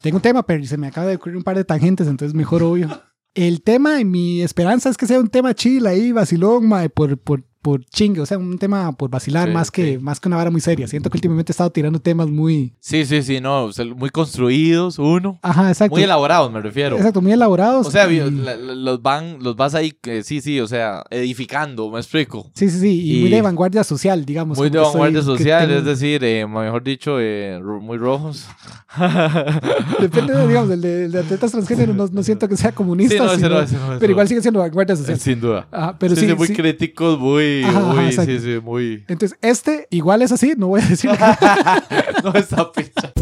tengo un tema, pero se me acaba de ocurrir un par de tangentes, entonces mejor obvio. El tema, mi esperanza es que sea un tema chill ahí, vacilón, mae, por, por, por chingue, o sea, un tema por vacilar Sí, más, que, sí. más que una vara muy seria. Siento que últimamente he estado tirando temas muy... Sí, sí, sí, no, o sea, muy construidos, uno. Ajá, exacto. Muy elaborados, me refiero. Exacto, muy elaborados. O sea, y- los van, los vas ahí, que sí, sí, o sea, edificando, me explico. Sí, sí, sí, y, muy de vanguardia social, digamos. Muy de soy- vanguardia social, tengo- es decir, eh, mejor dicho, eh, muy rojos. Depende, de, digamos, el de, el de atletas transgénero, no, no siento que sea comunista, Sí, no, sino- no, pero igual sigue siendo vanguardia social. Sin duda. Ajá, pero sí, muy críticos, muy, Ajá, muy, exacto. sí, sí, muy... Entonces, este igual es así, no voy a decir no, esa picha.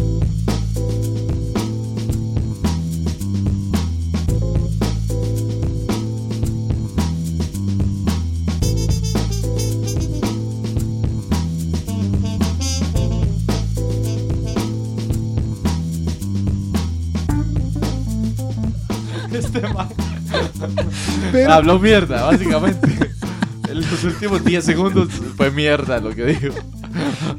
Este Pero, habló mierda, básicamente. En los últimos 10 segundos fue mierda lo que dijo.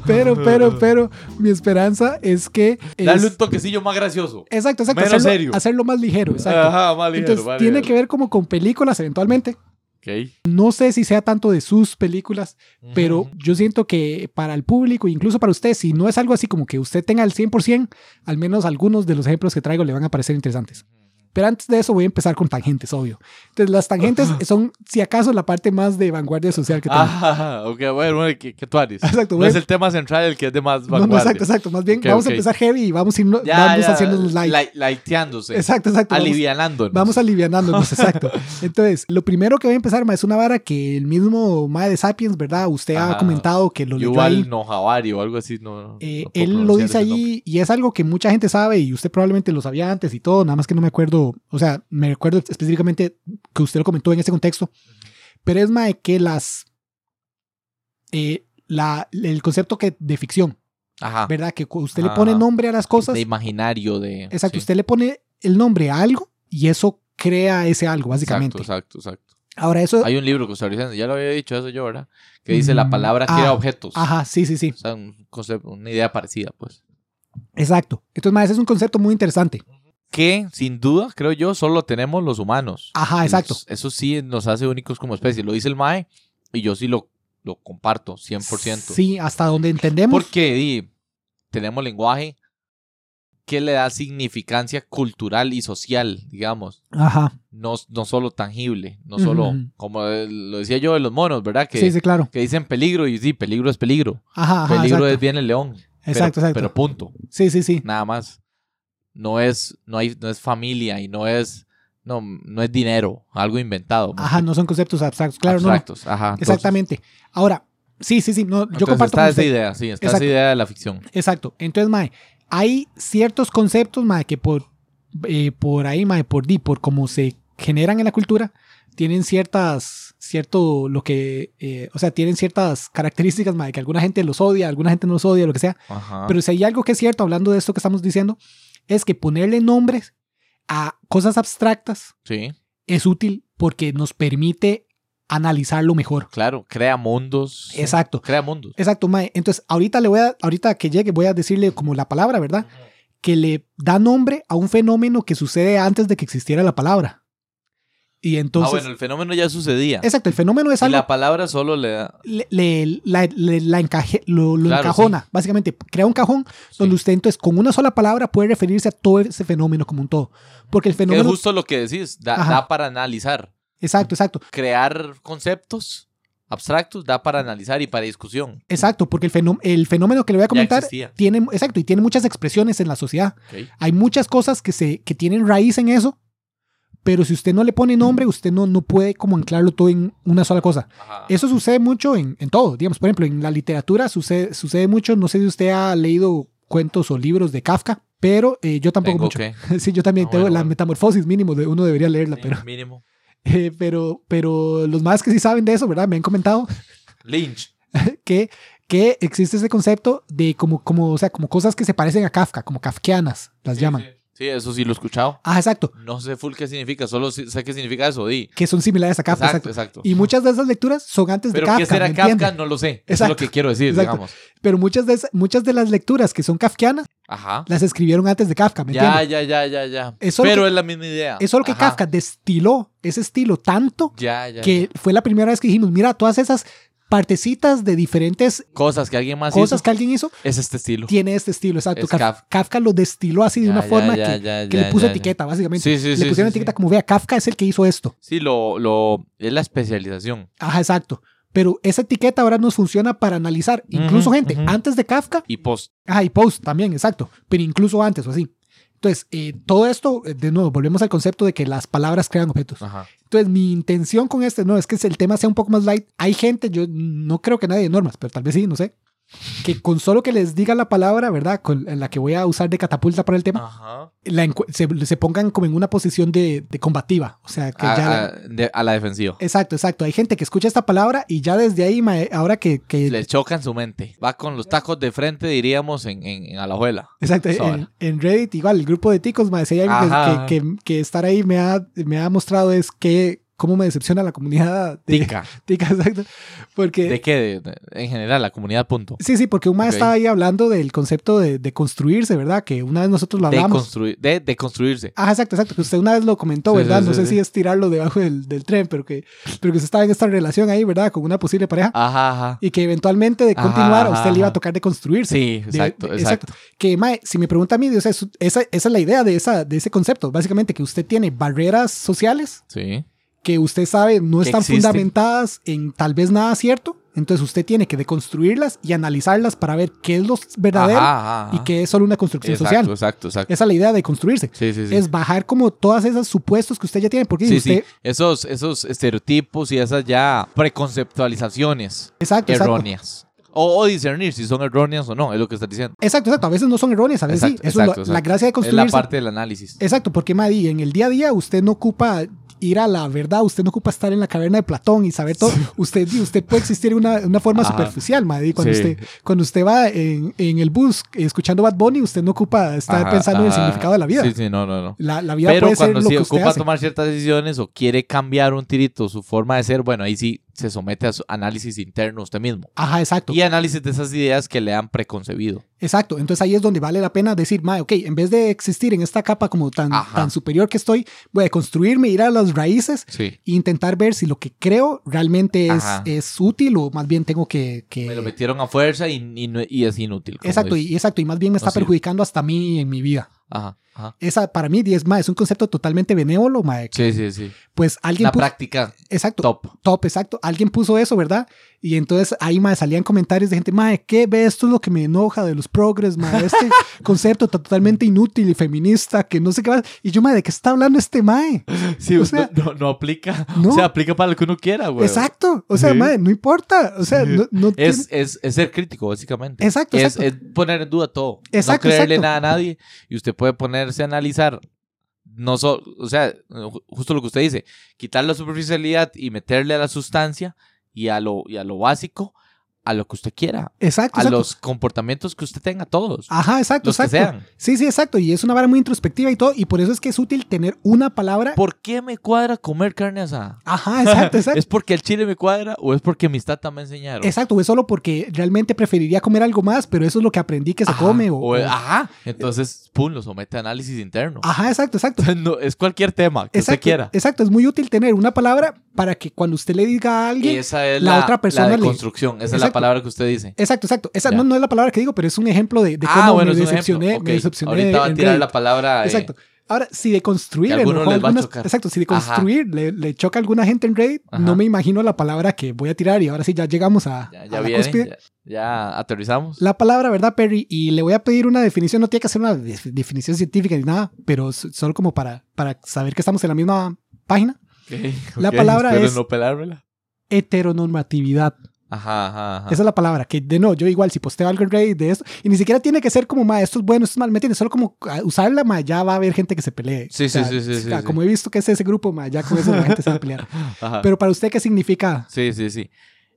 pero, pero, pero, mi esperanza es que. es- Darle un toquecillo más gracioso. exacto, exacto. menos hacerlo, serio. hacerlo más ligero, exacto. Ajá, más ligero, Entonces, más tiene ligero. que ver como con películas eventualmente. Ok. No sé si sea tanto de sus películas, pero Ujú. yo siento que para el público, incluso para usted, si no es algo así como que usted tenga el 100%, al menos algunos de los ejemplos que traigo le van a parecer interesantes. Pero antes de eso voy a empezar con tangentes, obvio. Entonces las tangentes son, si acaso, la parte más de vanguardia social que tengo. Ah, ok, bueno, ¿qué, qué tú haces? Exacto, No es el tema central el que es de más No, no, vanguardia. exacto, exacto. Más bien Ok, vamos ok. a empezar heavy y vamos, a irnos, Ya, vamos ya, haciendo los likes. lai- Laiteándose. Exacto, exacto. Vamos, Alivianándonos. vamos alivianándonos, exacto. Entonces, lo primero que voy a empezar, ma, es una vara que el mismo Mae de Sapiens, ¿verdad? Usted ha Ajá. comentado que lo leyó ahí. Yuval Nojavari o algo así. No, Eh, no puedo él lo dice allí y es algo que mucha gente sabe y usted probablemente lo sabía antes y todo, nada más que no me acuerdo, o sea, me recuerdo específicamente que usted lo comentó en ese contexto, pero es más de que las, eh, la, el concepto que de ficción, Ajá. ¿verdad? Que usted le Ajá. pone nombre a las cosas, De imaginario, de... exacto, sí. usted le pone el nombre a algo y eso crea ese algo, básicamente. Exacto, exacto, exacto. Ahora eso, Hay un libro que estoy diciendo, ya lo había dicho eso yo, ¿verdad? Que dice la Mm, palabra ah, crea objetos. ajá, sí, sí, sí, O sea, un concepto, una idea parecida, pues. exacto. Entonces, más, ese es un concepto muy interesante. Que, sin duda, creo yo, solo tenemos los humanos. Ajá, exacto. Eso, eso sí nos hace únicos como especie. Lo dice el MAE y yo sí lo, lo comparto 100%. Sí, hasta donde entendemos. Porque tenemos lenguaje que le da significancia cultural y social, digamos. Ajá. No, no solo tangible, no solo, como lo decía yo de los monos, ¿verdad? Que, sí, sí, claro. que dicen peligro y sí, peligro es peligro. Ajá, ajá, peligro exacto. es bien el león. Pero- Exacto, exacto. Pero punto, Sí, sí, sí. nada más. No es, no hay, no es familia y no es, no, no es dinero, algo inventado. ¿me Ajá, no son conceptos abstractos. Claro, Abstractos, ajá. no. entonces- Exactamente. Ahora, sí, sí, sí. No, yo comparto está con esa idea, sí, está Exacto. esa idea de la ficción. Exacto. Entonces, Mae, hay ciertos conceptos, Mae, que por, eh, por ahí, Mae, por di, por cómo se generan en la cultura, tienen ciertas, cierto, lo que, eh, o sea, tienen ciertas características, Mae, que alguna gente los odia, alguna gente no los odia, lo que sea. Ajá. Pero si hay algo que es cierto, hablando de esto que estamos diciendo, es que ponerle nombres a cosas abstractas sí, es útil porque nos permite analizarlo mejor. claro, crea mundos. Exacto. Crea mundos. Exacto, Mae. Entonces, ahorita le voy a, ahorita que llegue, voy a decirle como la palabra, ¿verdad? Que le da nombre a un fenómeno que sucede antes de que existiera la palabra. Y entonces, ah, bueno, el fenómeno ya sucedía. exacto, el fenómeno es y algo la palabra solo le da. le, le- la, le- la encaje- lo, lo Claro, encajona, básicamente. Crea un cajón donde usted entonces con una sola palabra puede referirse a todo ese fenómeno como un todo. Porque el Que es fenómeno... justo lo que decís, da, para analizar. Exacto, exacto. Crear conceptos abstractos da para analizar y para discusión. Exacto, porque el fenómeno, el fenómeno que le voy a comentar tiene, exacto, y tiene muchas expresiones en la sociedad. Hay muchas cosas que, se, que tienen raíz en eso, pero si usted no le pone nombre, usted no, no puede como anclarlo todo en una sola cosa. Ajá. Eso sucede mucho en, en todo, digamos, por ejemplo, en la literatura sucede, sucede mucho, no sé si usted ha leído cuentos o libros de Kafka, pero eh, yo tampoco Tengo mucho. que- sí, yo también Ah, tengo bueno, la bueno. metamorfosis mínimo, de, uno debería leerla, Sí, pero, Mínimo. eh, pero, pero los más que sí saben de eso, ¿verdad? Me han comentado Lynch. que, que existe ese concepto de como, como, o sea, como cosas que se parecen a Kafka, como kafkianas, las Sí, llaman. sí, Sí, eso sí lo he escuchado. Ah, exacto. No sé full qué significa, solo sé qué significa eso, di. Que son similares a Kafka. Exacto, Exacto. Y muchas de esas lecturas son antes Pero de Kafka. qué será ¿me Kafka, no lo sé. Eso es lo que quiero decir, exacto. digamos. Pero muchas de, muchas de las lecturas que son kafkianas Ajá. las escribieron antes de Kafka, ¿me Ya, entiende? ya, ya, ya, ya. Eso Pero que- es la misma idea. Eso es lo que Ajá. Kafka destiló, ese estilo tanto Ya, ya. que fue la primera vez que dijimos, mira, todas esas partecitas de diferentes Cosas que alguien más cosas hizo, que alguien hizo, es este estilo. tiene este estilo, exacto. Es Kaf- Kafka. Kafka lo destiló así de Ya, una ya, forma ya, que, que le puso etiqueta, básicamente. Sí, sí, le sí, pusieron sí, etiqueta sí. como, vea, Kafka es el que hizo esto. Sí, lo, lo, es la especialización. Ajá, exacto. Pero esa etiqueta ahora nos funciona para analizar. Incluso, gente, antes de Kafka, Y post. ajá, y post también, exacto. Pero incluso antes o así. Entonces, eh, todo esto, eh, de nuevo, volvemos al concepto de que las palabras crean objetos. Ajá. Entonces, mi intención con este, no, es que el tema sea un poco más light. Hay gente, yo no creo que nadie de normas, pero tal vez sí, no sé, que con solo que les diga la palabra, ¿verdad? Con la que voy a usar de catapulta para el tema, Ajá. la encu- se, se pongan como en una posición de, de combativa. O sea, que A, ya... a- de- a la defensiva. Exacto, exacto. Hay gente que escucha esta palabra y ya desde ahí, ahora que... que Le choca en su mente. Va con los tacos de frente, diríamos, en, en, en Alajuela. Exacto, en, en Reddit igual, el grupo de ticos, mae, si hay algo que- Ajá. que, que- que estar ahí me ha, me ha mostrado es que cómo me decepciona la comunidad de Tica. tica, exacto. Porque... ¿De qué? De- de- en general, la comunidad, punto. Sí, sí, porque un mae Ok. estaba ahí hablando del concepto de, de construirse, ¿verdad? Que una vez nosotros lo De, hablamos. construir, de, de construirse. Ajá, exacto, exacto. Que usted una vez lo comentó, Sí, ¿verdad? sí, no sí, sé si es tirarlo debajo del, del tren, pero que, pero que usted estaba en esta relación ahí, ¿verdad? Con una posible pareja. Ajá, ajá. Y que eventualmente de Ajá, continuar a usted ajá, le iba a ajá. tocar de construirse. Sí, De- exacto, de- exacto. Que, mae, si me pregunta a mí, o sea, es- esa, esa es la idea de, esa, de ese concepto. Básicamente que usted tiene barreras sociales Sí. Que usted sabe no están fundamentadas en tal vez nada cierto. Entonces usted tiene que deconstruirlas y analizarlas para ver qué es lo verdadero Ajá, ajá, ajá. y qué es solo una construcción Exacto, social. exacto, exacto. Esa es la idea de construirse. Sí, sí, sí. Es bajar como todas esas supuestos que usted ya tiene. Porque usted... Esos, esos estereotipos y esas ya preconceptualizaciones Exacto, exacto. erróneas. O, o discernir si son erróneas o no, es lo que estás diciendo. Exacto, exacto. A veces no son erróneas, a veces Exacto, sí. Eso exacto, es lo- la gracia de Es la construirse. parte del análisis. Exacto, porque Madi, en el día a día usted no ocupa ir a la verdad, usted no ocupa estar en la caverna de Platón y saber todo. Usted, usted puede existir de una, una forma Ajá. superficial, Madi. Cuando, Sí. usted, cuando usted va en, en el bus eh, escuchando Bad Bunny, usted no ocupa estar Ajá, pensando en el significado de la vida. Sí, sí, no, no, no. La, la vida Pero puede ser cuando lo sí que usted ocupa hace. tomar ciertas decisiones o quiere cambiar un tirito su forma de ser, bueno, ahí sí se somete a su análisis interno usted mismo. Ajá, exacto. Y análisis de esas ideas que le han preconcebido. Exacto, entonces ahí es donde vale la pena decir, mae, ok, en vez de existir en esta capa como tan, Ajá. tan superior que estoy, voy a construirme, ir a las raíces Sí. e intentar ver si lo que creo realmente es, es útil o más bien tengo que... que- Me lo metieron a fuerza y, y y es inútil. exacto, y, exacto, y más bien me está No sirve. perjudicando hasta a mí en mi vida. Ajá, ajá. Esa para mí, 10 más, es un concepto totalmente benévolo, mae. que, Sí, sí, sí. Pues alguien puso, práctica exacto, top. top, exacto, alguien puso eso, ¿verdad? Y entonces ahí mae, salían comentarios de gente, mae, ¿qué ve? Esto es lo que me enoja de los progres, mae, este concepto totalmente inútil y feminista, que no sé qué más. Y yo, mae, ¿de qué está hablando este mae? Sí, O sea, no, no, aplica. no. O sea, aplica para lo que uno quiera, güey. Exacto, o sea, Sí. mae, no importa, o sea, Sí. no, no Es, tiene- es, es ser crítico, básicamente. Exacto, es, exacto. es poner en duda todo. Exacto, no creerle exacto. nada a nadie. Y usted puede ponerse a analizar. No so- o sea, ju- justo lo que usted dice, quitar la superficialidad y meterle a la sustancia y a lo, y a lo básico, a lo que usted quiera, exacto, a exacto. los comportamientos que usted tenga, todos. Ajá, exacto, los que exacto. sean. Sí, sí, exacto. Y es una vara muy introspectiva y todo. Y por eso es que es útil tener una palabra. ¿Por qué me cuadra comer carne asada? Ajá, exacto, exacto. ¿Es porque el chile me cuadra o es porque mis tatas me enseñaron? Exacto, es solo porque realmente preferiría comer algo más, pero eso es lo que aprendí que se Ajá, come. O, o- o- ajá. Entonces, pum, lo somete a análisis interno. Ajá, exacto, exacto. No, es cualquier tema que usted Exacto, quiera. exacto, es muy útil tener una palabra para que cuando usted le diga a alguien. Esa es la la, otra persona la le- deconstrucción. Esa es la Exacto. Palabra que usted dice. Exacto, exacto. Esa no, no es la palabra que digo, pero es un ejemplo de, de ah, cómo bueno, me decepcioné. ejemplo. me decepcioné Ahorita va a tirar Reddit. la palabra. eh, Exacto. Ahora, si de construir algunas- exacto, si de construir le, le choca a alguna gente en Reddit, Ajá. no me imagino la palabra que voy a tirar y ahora sí ya llegamos a, Ya, a ya la viene. cúspide. Ya, ya aterrizamos. La palabra, ¿verdad, Perry? Y le voy a pedir una definición, no tiene que ser una de- definición científica ni nada, pero solo como para, para saber que estamos en la misma página. La palabra es- no. Heteronormatividad. Ajá, ajá, ajá. Esa es la palabra. Que de no, yo igual, si posteo algo en Reddit de esto, y ni siquiera tiene que ser como, ma, esto es bueno, esto es mal, ¿me entiendes? Solo como ah, usarla, ma, ya va a haber gente que se pelee. Sí, O sea, sí, sí, sí, sí, ah, sí. Como he visto que es ese grupo, ma, ya con eso la gente se va a pelear. Ajá. Pero para usted, ¿qué significa? Sí, sí, sí.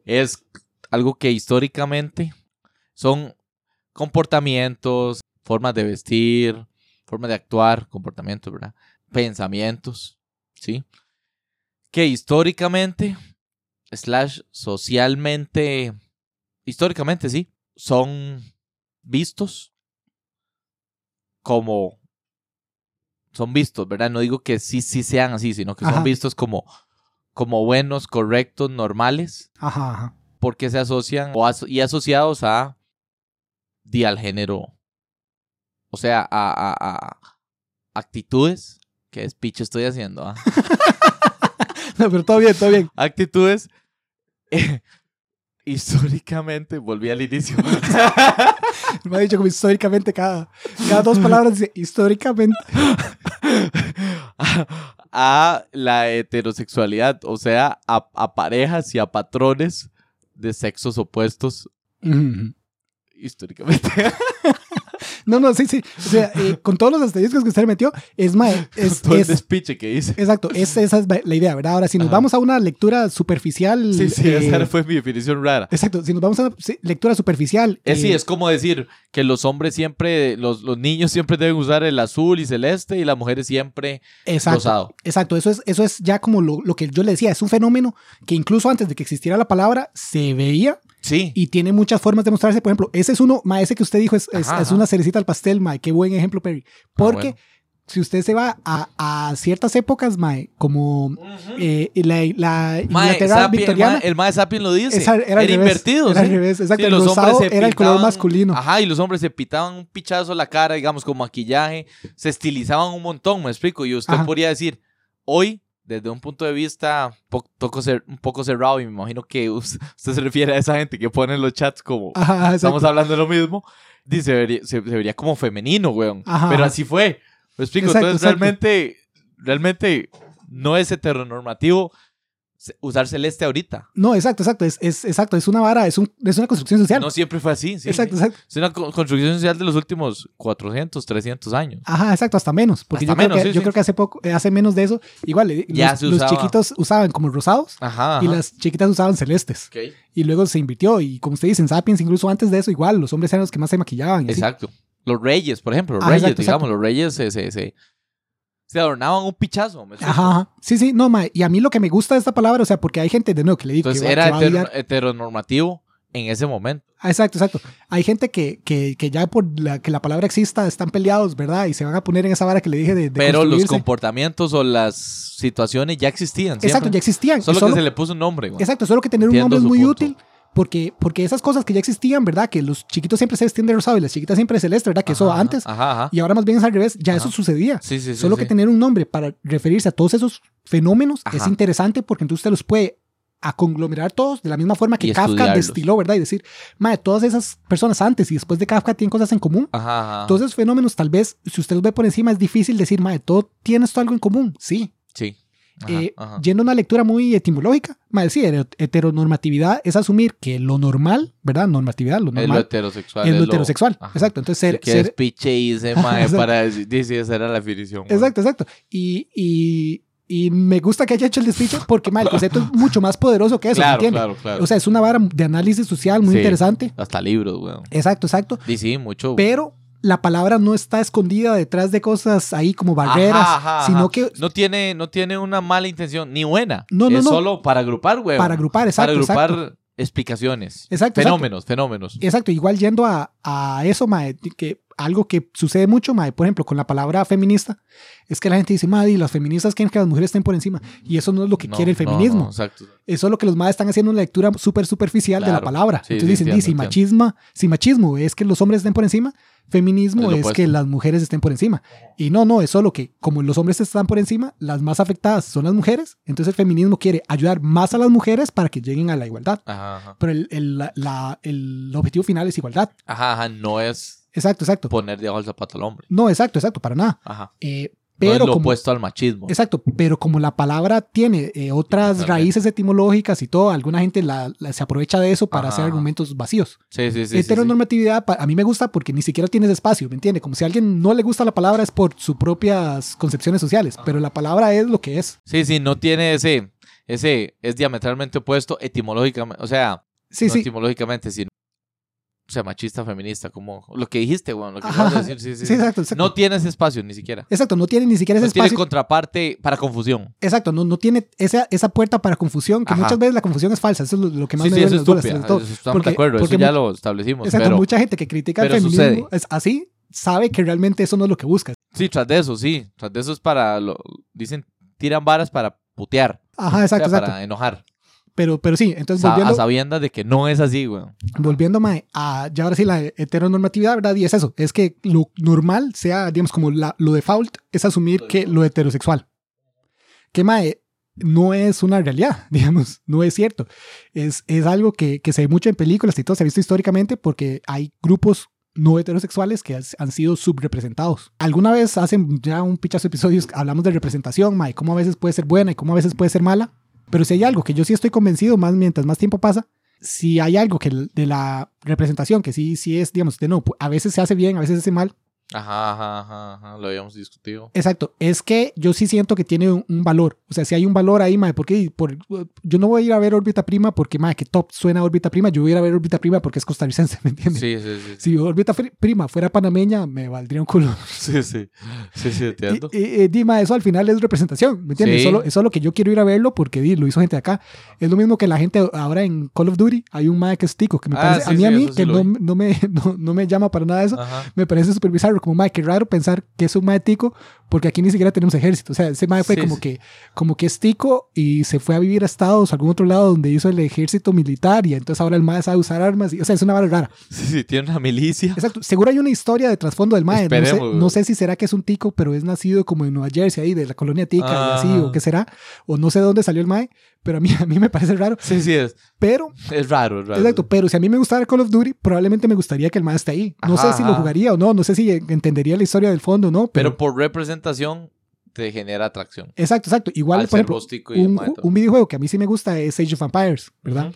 Es algo que históricamente son comportamientos, formas de vestir, forma de actuar, comportamientos, ¿verdad? Pensamientos, ¿sí? Que históricamente, slash socialmente, históricamente sí, son vistos como son vistos, ¿verdad? No digo que sí, sí sean así, sino que son vistos como, como buenos, correctos, normales, Ajá, ajá. porque se asocian o aso- y asociados a, di al género, o sea, a, a- a actitudes, que speech estoy haciendo, ¿ah? No, pero todo bien, todo bien. actitudes eh, históricamente, volví al inicio, Me ha dicho como históricamente cada, cada dos palabras dice históricamente. a, a la heterosexualidad, o sea, a, a parejas y a patrones de sexos opuestos históricamente. No, no, sí, sí. O sea, eh, con todos los asteriscos que usted metió, es, mae, es, Todo el es- despiche que hice. exacto, es, esa es la idea, ¿verdad? Ahora, si nos Ajá. vamos a una lectura superficial. Sí, sí, eh, esa fue mi definición rara. Exacto, si nos vamos a una sí, lectura superficial. Es, sí, eh, es como decir que los hombres siempre, los, los niños siempre deben usar el azul y celeste y las mujeres siempre exacto, rosado. exacto, eso es, eso es ya como lo, lo que yo le decía, es un fenómeno que incluso antes de que existiera la palabra se veía Sí. y tiene muchas formas de mostrarse. Por ejemplo, ese es uno, ma, ese que usted dijo es, es, Ajá, es ajá. una cerecita al pastel, ma, qué buen ejemplo, Perry. Porque bueno. si usted se va a, a ciertas épocas, ma, como eh, la, la Mae, Inglaterra Sapien, victoriana, el mae Sapien lo dice. esa- era, invertido. Era al revés, exacto. Sí, el los hombres era el color masculino. Ajá, y los hombres se pitaban un pichazo a la cara, digamos, con maquillaje, se estilizaban un montón, me explico. Y usted Ajá. podría decir, hoy, desde un punto de vista po- poco un poco cerrado, y me imagino que us- usted se refiere a esa gente que pone en los chats como Ajá, estamos hablando de lo mismo, dice, se vería, se, se vería como femenino, weón. Ajá, Pero así fue. Me explico. Exacto, Entonces, exacto. realmente, realmente no es heteronormativo usar celeste ahorita. No, exacto, exacto. Es, es, exacto, es una vara, es, un, es una construcción social. No siempre fue así. sí, exacto, sí. exacto. Es una co- construcción social de los últimos 400, 300 años. Ajá, exacto, hasta menos. Porque Hasta yo, creo menos, que, sí, yo creo que hace poco, eh, hace menos de eso, igual, eh, Ya los, chiquitos usaban como rosados Ajá. y las chiquitas usaban celestes. Y luego se invirtió. Y como usted dice, en Sapiens, incluso antes de eso, igual, los hombres eran los que más se maquillaban. así. Exacto. Los reyes, por ejemplo, los Ah, reyes, exacto, digamos, exacto. los reyes se, se, se, se adornaban un pichazo. ¿me? Ajá. Sí, sí, no, ma, y a mí lo que me gusta de esta palabra, o sea, porque hay gente de nuevo que le digo Entonces que, va- era que va a heteronormativo en ese momento. Ah, Exacto, exacto. Hay gente que, que, que ya por la, que la palabra exista están peleados, ¿verdad? Y se van a poner en esa vara que le dije de, de Pero los comportamientos o las situaciones ya existían. Exacto, ya existían. Solo, Solo- que se le puso un nombre. güey. Exacto, solo que tener un nombre es muy punto. útil porque, porque esas cosas que ya existían, ¿verdad? Que los chiquitos siempre se vestían de rosado y las chiquitas siempre de celeste, ¿verdad? Que eso antes Ajá, ajá. y ahora más bien es al revés, ya eso sucedía. Sí, sí, sí. Solo que tener un nombre para referirse a todos esos fenómenos es interesante porque entonces usted los puede a conglomerar todos de la misma forma que Kafka destiló, ¿verdad? Y decir, madre, todas esas personas antes y después de Kafka tienen cosas en común. Ajá, ajá. Todos esos fenómenos, tal vez, si usted los ve por encima, es difícil decir, madre, todo tiene esto algo en común. Sí. Sí. Ajá, Eh, ajá. Yendo a una lectura muy etimológica, sí, hero- heteronormatividad es asumir que lo normal, ¿verdad? Normatividad, lo Es lo normal, heterosexual. es lo heterosexual. ajá. Exacto. Entonces, ser, que ser- piche y se mae para decir, esa era la definición. Exacto, exacto. Y, y, y me gusta que haya hecho el despiche porque ma, el concepto es mucho más poderoso que eso, ¿me Claro, entiende? claro, claro. O sea, es una vara de análisis social muy Sí. interesante. Hasta libros, weón. Exacto, exacto. Y sí, mucho. Pero la palabra no está escondida detrás de cosas ahí como barreras, Ajá, ajá, sino que no tiene, no tiene una mala intención, ni buena. No, no, es no. solo para agrupar, weón. para agrupar, exacto, para agrupar exacto. explicaciones. Exacto, Fenómenos, fenómenos. Exacto, igual yendo a, a eso, mae, que algo que sucede mucho, mae, por ejemplo, con la palabra feminista, es que la gente dice, madre, las feministas quieren que las mujeres estén por encima. Y eso no es lo que No, quiere el no, feminismo. no, exacto. Eso es lo que los madres están haciendo una lectura súper superficial de la Claro. palabra. Sí, Entonces sí, dicen, di, si, machismo, si machismo es que los hombres estén por encima, feminismo Es lo es que las mujeres estén por encima. Y no, no, es solo que como los hombres están por encima, las más afectadas son las mujeres. Entonces el feminismo quiere ayudar más a las mujeres para que lleguen a la igualdad. Ajá, ajá. Pero el, el- la- la- el objetivo final es igualdad. Ajá, ajá, no es Exacto, exacto. poner debajo el zapato al hombre. No, exacto, exacto, para nada. Ajá. Eh, no es pero lo como, opuesto al machismo. Exacto, pero como la palabra tiene eh, otras raíces etimológicas y todo, alguna gente la- la- se aprovecha de eso para Ajá, hacer argumentos vacíos. Sí, sí, sí. sí, sí. Heteronormatividad a mí me gusta porque ni siquiera tienes espacio, ¿me entiende? Como si a alguien no le gusta la palabra es por sus propias concepciones sociales, pero la palabra es lo que es. Sí, sí, no tiene ese, ese, es diametralmente opuesto etimológicamente, o sea, Sí, no sí, etimológicamente, sino sea, machista, feminista, como lo que dijiste, weón, lo que acabas de decir, sí, sí. Sí, exacto, exacto. No tiene ese espacio ni siquiera. Exacto, no tiene ni siquiera ese No tiene espacio. contraparte para confusión. Exacto, no, no tiene esa, esa puerta para confusión, que Ajá. muchas veces la confusión es falsa. Eso es lo, lo que más Sí, me sí, eso es bolas, estúpida. Eso estamos Porque- de acuerdo, porque eso ya lo establecimos. Exacto, pero mucha gente que critica el feminismo sucede. es así, sabe que realmente eso no es lo que busca. sí, tras de eso, sí. Tras de eso es para, lo, dicen, tiran varas para putear. Ajá, o exacto, sea, exacto. para enojar. Pero, pero sí, entonces Sa- volviendo, a sabiendas de que no es así, güey. volviendo mae, a ya ahora sí la heteronormatividad, ¿verdad? Y es eso, es que lo normal sea, digamos, como la, lo default es asumir que lo heterosexual. Que mae, no es una realidad, digamos, no es cierto. Es, es algo que, que se ve mucho en películas y todo, se ha visto históricamente porque hay grupos no heterosexuales que has- han sido subrepresentados. Alguna vez hacen ya un pichazo de episodios, hablamos de representación, mae, cómo a veces puede ser buena y cómo a veces puede ser mala. Pero si hay algo que yo sí estoy convencido, más mientras más tiempo pasa, si hay algo que de la representación, que sí, sí es, digamos, de no, a veces se hace bien, a veces se hace mal. Ajá, ajá, ajá, ajá, lo habíamos discutido. Exacto, es que yo sí siento que tiene un, un valor. O sea, si hay un valor ahí, mae, porque por, yo no voy a ir a ver órbita prima porque, mae, que top suena órbita prima, yo voy a ir a ver órbita prima porque es costarricense, ¿me entiendes? Sí, sí, sí. Si órbita prima fuera panameña, me valdría un culo. Sí, sí. Sí, sí, entiendo. Y, y- y, Dima, eso al final es representación, ¿me entiendes? Sí. Solo, es solo que yo quiero ir a verlo porque di, lo hizo gente de acá. Es lo mismo que la gente ahora en Call of Duty, hay un mae que es tico, que me Ah, parece, sí, a mí, sí, a mí, eso que lo no, no, me, no, no me llama para nada eso, Ajá. me parece súper bizarro, como mae, qué raro pensar que es un mae tico, porque aquí ni siquiera tenemos ejército. O sea, ese mae fue Sí, como, sí. Que, como que es tico y se fue a vivir a Estados, a algún otro lado donde hizo el ejército militar y entonces ahora el mae sabe usar armas. Y, o sea, es una vara rara. Sí, sí, tiene una milicia. Exacto. Seguro hay una historia de trasfondo del mae. No sé, no sé si será que es un tico, pero es nacido como en Nueva Jersey, ahí de la colonia tica y así, Ah. o qué será. O no sé de dónde salió el mae, pero a mí, a mí me parece raro. Sí, sí, es, Pero, es raro, es raro. exacto, pero si a mí me gustara Call of Duty, probablemente me gustaría que el mae esté ahí. No Ajá, sé si lo jugaría o no, no sé si entendería la historia del fondo o no. Pero, Pero por te genera atracción. exacto, exacto. Igual, Al por ejemplo, un, videojuego que a mí sí me gusta es Age of Empires, ¿verdad?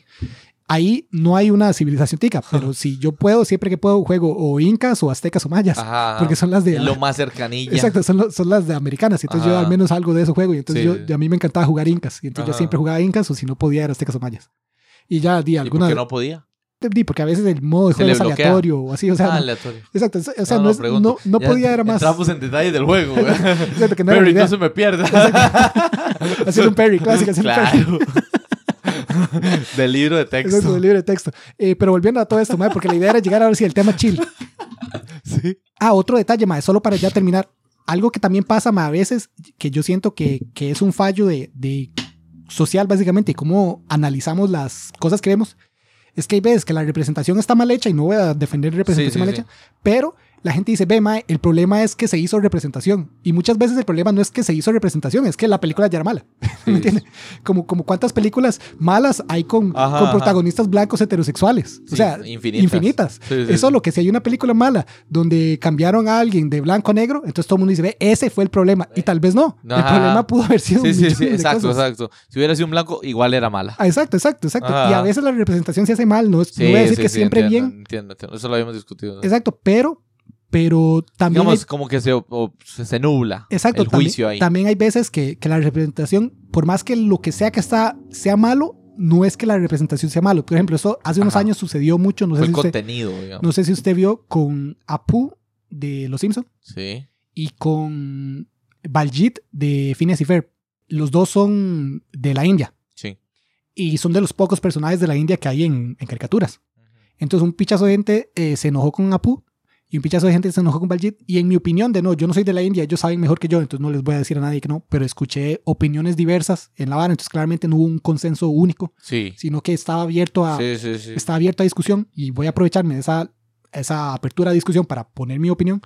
Ahí no hay una civilización tica, pero si yo puedo, siempre que puedo, juego o incas o aztecas o mayas. Ajá. Porque son las de... Lo más cercanilla. Exacto, son, lo- son las de americanas. Y entonces yo al menos algo de eso juego. Y entonces Sí, yo, a mí me encantaba jugar incas. Y entonces yo siempre jugaba incas o si no podía era aztecas o mayas. Y ya di ¿Y por alguna... qué no podía? Porque a veces el modo de juego es aleatorio o así. O sea, ah, no- aleatorio. exacto. O sea, no, no, es- no, no podía, era más... Entramos en detalle del juego, güey. Exacto, que no idea. no se me pierda. Hacer un parry, clásico, hacer un parry. claro. del libro de texto. Exacto, del libro de texto. Eh, pero volviendo a todo esto, mae, porque la idea era llegar ahora sí al tema chill. Sí. Ah, otro detalle, mae, solo para ya terminar. Algo que también pasa, mae, a veces, que yo siento que, que es un fallo de, de social, básicamente, y cómo analizamos las cosas que vemos, es que hay veces que la representación está mal hecha, y no voy a defender representación Sí, sí, mal hecha, pero la gente dice, ve, mae, el problema es que se hizo representación. Y muchas veces el problema no es que se hizo representación, es que la película ya era mala. Sí, ¿Me entiendes? Como, como cuántas películas malas hay con, Ajá, con ajá. protagonistas blancos heterosexuales. o Sí, sea, infinitas. infinitas. Sí, sí, es solo que si hay una película mala donde cambiaron a alguien de blanco a negro, entonces todo el mundo dice, ve, ese fue el problema. Y tal vez no. El Ajá. problema pudo haber sido Sí, sí, sí, exacto, cosas. exacto. Si hubiera sido un blanco, igual era mala. Ah, exacto, exacto, exacto. Ajá. Y a veces la representación se hace mal, no, es, no voy a decir que siempre entiendo, bien. Entiendo, entiendo. Eso lo habíamos discutido. Exacto, pero, pero también... Digamos, hay- como que se, o- se, nubla Exacto, el también, juicio ahí. también hay veces que, que la representación, por más que lo que sea que está sea malo, no es que la representación sea malo. Por ejemplo, eso hace unos Ajá. años sucedió mucho, no sé, si usted, contenido, digamos. no sé si usted vio con Apu de Los Simpsons Sí. y con Baljit de Phineas y Ferb. Los dos son de la India Sí. y son de los pocos personajes de la India que hay en, en caricaturas. Entonces un pichazo de gente eh, se enojó con Apu y un pichazo de gente se enojó con Baljit. Y en mi opinión, de no, yo no soy de la India, ellos saben mejor que yo, entonces no les voy a decir a nadie que no, pero escuché opiniones diversas en la vara, entonces claramente no hubo un consenso único, Sí. sino que estaba abierto a, sí, sí. estaba abierto a discusión y voy a aprovecharme de esa, esa apertura a discusión para poner mi opinión.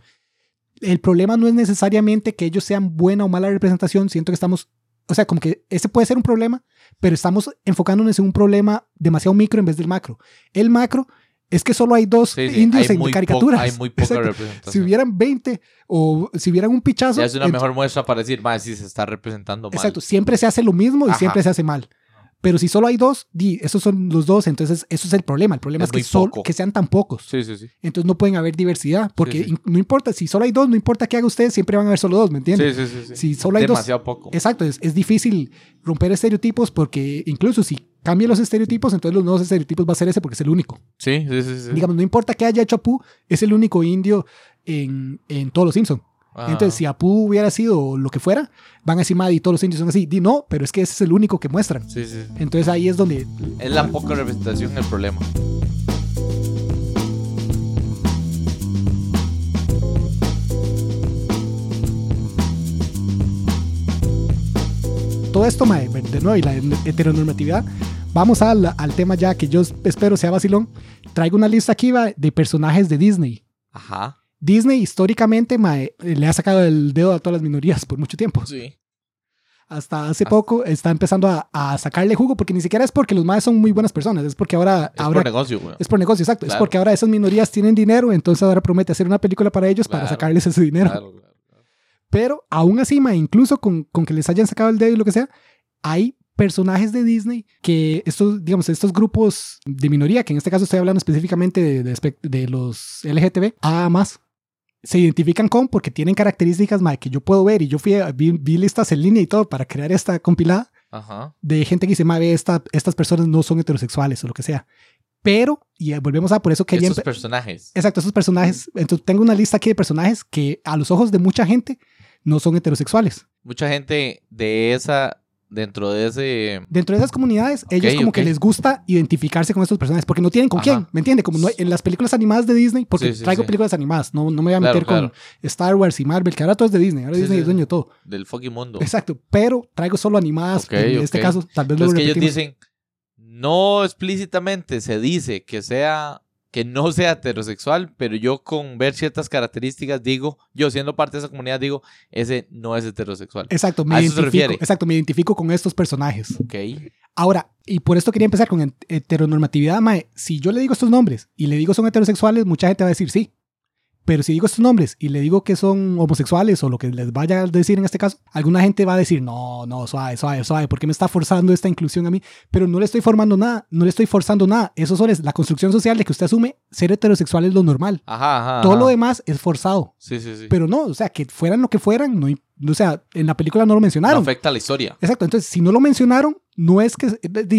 El problema no es necesariamente que ellos sean buena o mala representación, siento que estamos, o sea, como que ese puede ser un problema, pero estamos enfocándonos en un problema demasiado micro en vez del macro. El macro es que solo hay dos Sí, sí, indios hay en caricaturas. hay muy poca Exacto. representación. Si hubieran 20 o si hubieran un pichazo, Ya es una mejor muestra para decir, más si se está representando mal. Exacto, siempre se hace lo mismo y Ajá. siempre se hace mal. Pero si solo hay dos, di, esos son los dos, entonces eso es el problema. El problema Es es, que, muy sol- poco. que sean tan pocos. Sí, sí, sí. Entonces no pueden haber diversidad, porque Sí, sí. in- no importa, si solo hay dos, no importa qué haga usted, siempre van a haber solo dos, ¿me entiendes? Sí, sí, sí. Si solo hay dos, Demasiado poco. Exacto, es, es difícil romper estereotipos porque incluso si cambian los estereotipos, entonces los nuevos estereotipos va a ser ese porque es el único. Sí, sí, sí. sí. Digamos, no importa qué haya hecho Apu, es el único indio en, en todos los Simpsons. Ah. Entonces, si Apu hubiera sido lo que fuera, van a decir, madre, y todos los indios son así. Di no, pero es que ese es el único que muestran. Sí, sí. Entonces ahí es donde Es la poca representación el problema. todo esto, mae, de nuevo, y la heteronormatividad, vamos al, al tema ya que yo espero sea vacilón. Traigo una lista aquí de personajes de Disney. Ajá. Disney históricamente mae, le ha sacado el dedo a todas las minorías por mucho tiempo. Sí. Hasta hace poco está empezando a, a sacarle jugo porque ni siquiera es porque los maes son muy buenas personas, es porque ahora... Es ahora por negocio, güey. es por negocio, exacto. Es porque ahora esas minorías tienen dinero, entonces ahora promete hacer una película para ellos para sacarles ese dinero. Claro. Pero aún así, ma, incluso con, con que les hayan sacado el dedo y lo que sea, hay personajes de Disney que estos, digamos, estos grupos de minoría, que en este caso estoy hablando específicamente de, de los LGTB, a más, se identifican con porque tienen características ma, que yo puedo ver y yo fui a- vi, vi listas en línea y todo para crear esta compilada Ajá. de gente que dice, ma, ve, esta, estas personas no son heterosexuales o lo que sea. Pero, y volvemos a por eso. Estos empe- personajes. Exacto, esos personajes. Entonces tengo una lista aquí de personajes que a los ojos de mucha gente no son heterosexuales. Mucha gente de esa, dentro de ese... Dentro de esas comunidades, ellos como que les gusta identificarse con estos personajes porque no tienen con Ajá. quién, ¿me entiende? Como no en las películas animadas de Disney, porque Sí, sí, traigo sí. películas animadas, no, no me voy a Claro, meter con claro. Star Wars y Marvel, que ahora todo es de Disney, ahora Disney es dueño de todo. Del fucking mundo. Exacto, pero traigo solo animadas, Ok, en este caso tal vez lo Entonces que ellos dicen, no explícitamente se dice que sea que no sea heterosexual, pero yo con ver ciertas características digo, yo siendo parte de esa comunidad digo, ese no es heterosexual. Exacto, me a eso se identifico, refiere. exacto, me identifico con estos personajes. Ok. Ahora, y por esto quería empezar con het- heteronormatividad, mae. Si yo le digo estos nombres y le digo son heterosexuales, mucha gente va a decir sí. Pero si digo estos nombres y le digo que son homosexuales o lo que les vaya a decir en este caso, alguna gente va a decir, no, no, suave, suave, suave, ¿por qué me está forzando esta inclusión a mí? Pero no le estoy formando nada, no le estoy forzando nada. Eso solo es la construcción social de que usted asume ser heterosexual es lo normal. Ajá, ajá. Todo lo demás es forzado. Sí, sí, sí. Pero no, o sea, que fueran lo que fueran, no, o sea, en la película no lo no mencionaron. afecta a la historia. Exacto, entonces si no lo mencionaron, no es que,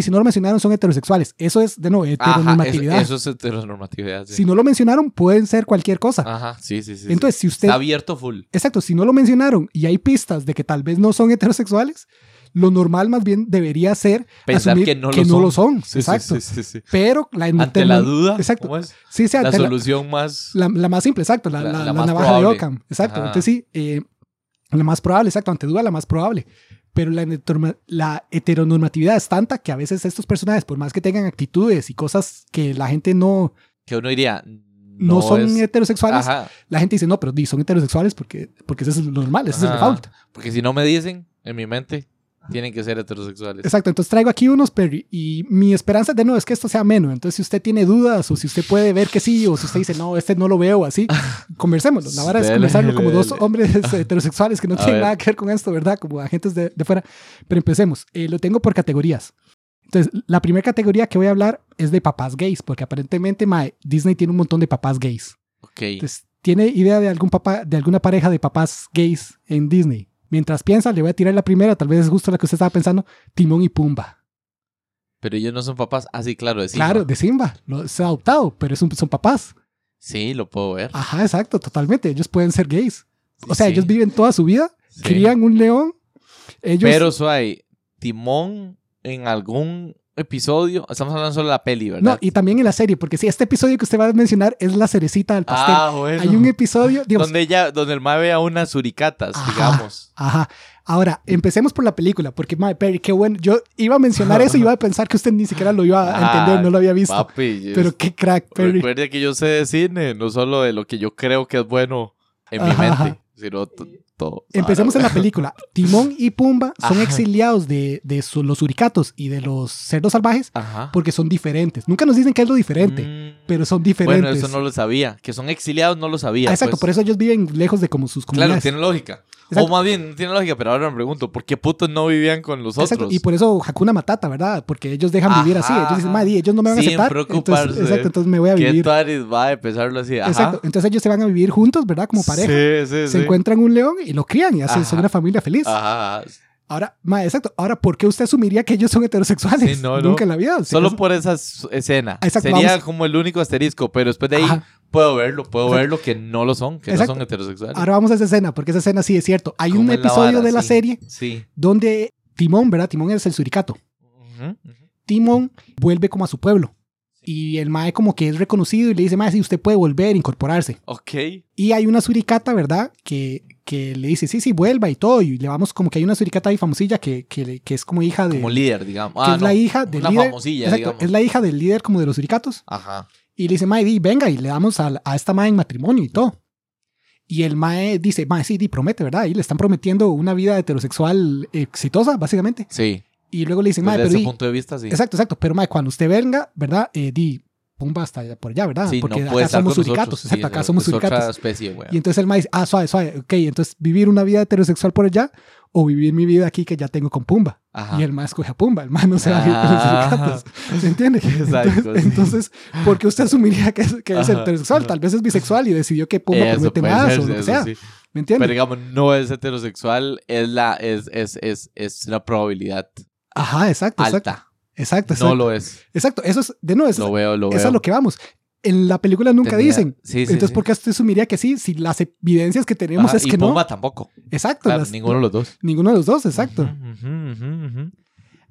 si no lo mencionaron son heterosexuales, eso es de nuevo Ajá, heteronormatividad. eso, eso es heteronormatividad. Sí. Si no lo mencionaron, pueden ser cualquier cosa. Ajá, sí, sí, sí. entonces, si usted, Está abierto full. exacto, si no lo mencionaron y hay pistas de que tal vez no son heterosexuales, lo normal más bien debería ser Pensar asumir que no lo son. Sí, exacto. sí, sí. Pero la Ante la duda, exacto. ¿cómo es? Sí, sí, La ante la, solución más... la- la más simple, exacto, la, La- navaja probable. de Ockham, exacto. Ajá. Entonces sí, eh, la más probable, exacto, ante duda la más probable. Pero la, heteronorma- la heteronormatividad es tanta que a veces estos personajes, por más que tengan actitudes y cosas que la gente no, Que uno diría... no, son es- heterosexuales, Ajá. la gente dice, no, pero son heterosexuales porque, porque eso es lo normal, ese es el default. Porque si no me dicen, en mi mente, tienen que ser heterosexuales. Exacto, entonces traigo aquí unos, pero y mi esperanza de nuevo es que esto sea menos. Entonces, si usted tiene dudas o si usted puede ver que sí, o si usted dice, no, este no lo veo así, conversémoslo. La verdad es Dele, conversarlo como dele, dos hombres heterosexuales que no tienen ver. nada que ver con esto, ¿verdad? Como agentes de, de fuera. Pero empecemos. Eh, lo tengo por categorías. Entonces, la primera categoría que voy a hablar es de papás gays, porque aparentemente mae, Disney tiene un montón de papás gays. Ok. Entonces, ¿tiene idea de algún papá, de alguna pareja de papás gays en Disney? Mientras piensa, le voy a tirar la primera, tal vez es justo la que usted estaba pensando, Timón y Pumba. Pero ellos no son papás. Ah, sí, claro, de Simba. Claro, de Simba. Lo, se ha adoptado, pero es un- son papás. Sí, lo puedo ver. Ajá, exacto, totalmente. Ellos pueden ser gays. O sea, Sí, ellos viven toda su vida, sí. crían un león. Ellos, Pero, Suay, Timón en algún episodio, estamos hablando solo de la peli, no, ¿verdad? y también en la serie, porque sí, este episodio que usted va a mencionar es la cerecita del pastel. ah, bueno. Hay un episodio, digamos, donde ella, donde el mae ve a unas suricatas, Ajá. digamos. Ajá. Ahora, empecemos por la película, porque, madre, Perry, qué bueno. Yo iba a mencionar eso y iba a pensar que usted ni siquiera lo iba a entender, Ah, no lo había visto. Papi, Pero qué crack, Perry. recuerde que yo sé de cine, no solo de lo que yo creo que es bueno en mi mente, ajá. sino todo. Empecemos en la película. Timón y Pumba son Ajá. exiliados de, de su- los suricatos y de los cerdos salvajes Ajá. porque son diferentes. Nunca nos dicen que es lo diferente, Mm, pero son diferentes. Bueno, eso no lo sabía. Que son exiliados no lo sabía. Ah, exacto, pues. por eso ellos viven lejos de como sus Claro, comunidades. tiene lógica. Exacto. O más bien, no tiene lógica, pero ahora me pregunto, ¿por qué putos no vivían con los Exacto, otros? Y por eso Hakuna Matata, ¿verdad? Porque ellos dejan vivir así. Ellos dicen, madre, ellos no me van a Sin aceptar. preocuparse. Entonces, exacto, entonces me voy a ¿Qué vivir. taris va a empezarlo así? Ajá. Exacto. Entonces ellos se van a vivir juntos, ¿verdad? Como pareja. Sí, sí, Se sí. encuentran un león y lo crían y hacen son una familia feliz. Ajá. Ahora, ma, exacto. Ahora, ¿por qué usted asumiría que ellos son heterosexuales? Sí, no, no. Nunca en la vida. Si Solo por esa escena. Exacto, Sería vamos. como el único asterisco, pero después de ahí Ajá. Puedo verlo, puedo Exacto. verlo que no lo son, que Exacto. no son heterosexuales. Ahora vamos a esa escena, porque esa escena sí es cierto. Hay un ¿Cómo es la episodio vara? de la Sí, serie Sí. donde Timón, ¿verdad? Timón es el suricato. Timón vuelve como a su pueblo. Y el mae como que es reconocido y le dice, mae, si usted puede volver, incorporarse. Ok. Y hay una suricata, ¿verdad? Que, que le dice, sí, sí, vuelva y todo. Y le vamos como que hay una suricata ahí famosilla que, que, que es como hija de... Como líder, digamos. que Ah, es no. la hija del Una líder. famosilla, Exacto, digamos. es la hija del líder como de los suricatos. Ajá. Y le dice, mae, di, venga, y le damos a, a esta mae en matrimonio y todo. Y el mae dice, mae, sí, di, promete, ¿verdad? Y le están prometiendo una vida heterosexual exitosa, básicamente. Sí. Y luego le dicen, mae, Desde pero ese di, punto de vista, sí. Exacto, exacto. Pero, mae, cuando usted venga, ¿verdad? Eh, di, pumba hasta allá- por allá, ¿verdad? Sí, Porque no acá somos suricatos. nosotros. Exacto, Sí, acá es- somos es otra suricatos. especie, güey. Y entonces el mae dice, ah, suave, suave. Ok, entonces vivir una vida heterosexual por allá o vivir mi vida aquí que ya tengo con Pumba. Ajá. Y el mae escoge a Pumba. El mae no se va a vivir con los Ah. suricatos. ¿Se entiende? Exacto, Entonces, sí. entonces, ¿por qué usted asumiría que es, que es Ajá, heterosexual? Tal vez es bisexual y decidió que Pumba Eso puede más ser, o lo que sea. sí. ¿Me entiende? Pero digamos, no es heterosexual, es la, es, es, es, es una probabilidad Ajá, exacto, exacto. alta. Exacto, No exacto. lo es. Exacto, eso es, de nuevo, eso, Lo veo, lo eso veo. es a lo que vamos. En la película nunca Tenía- dicen. Sí, sí, Entonces, sí. ¿por qué usted asumiría que sí? Si las evidencias que tenemos Ajá, es y que Pumba no. tampoco. Exacto. Claro, las- ninguno de los dos. ninguno de los dos, exacto.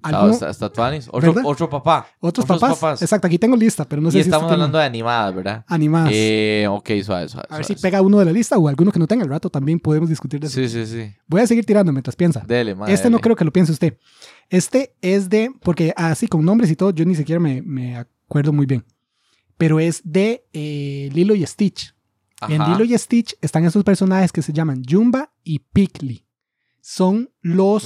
Ah, está, está Tuanis. Otro, papá. otros papás. Exacto, aquí tengo lista, pero no y sé si estamos tiene hablando de animadas, ¿verdad? animadas. Eh, ok, suave, suave. a ver suave. si pega uno de la lista o alguno que no tenga el rato también podemos discutir de eso. Sí, sí, sí. Voy a seguir tirando mientras piensa. Dele, madre. este no creo que lo piense usted. Este es de, porque así con nombres y todo, yo ni siquiera me, me acuerdo muy bien. Pero es de eh, Lilo y Stitch. En Lilo y Stitch están esos personajes que se llaman Jumba y Pigly. Son los,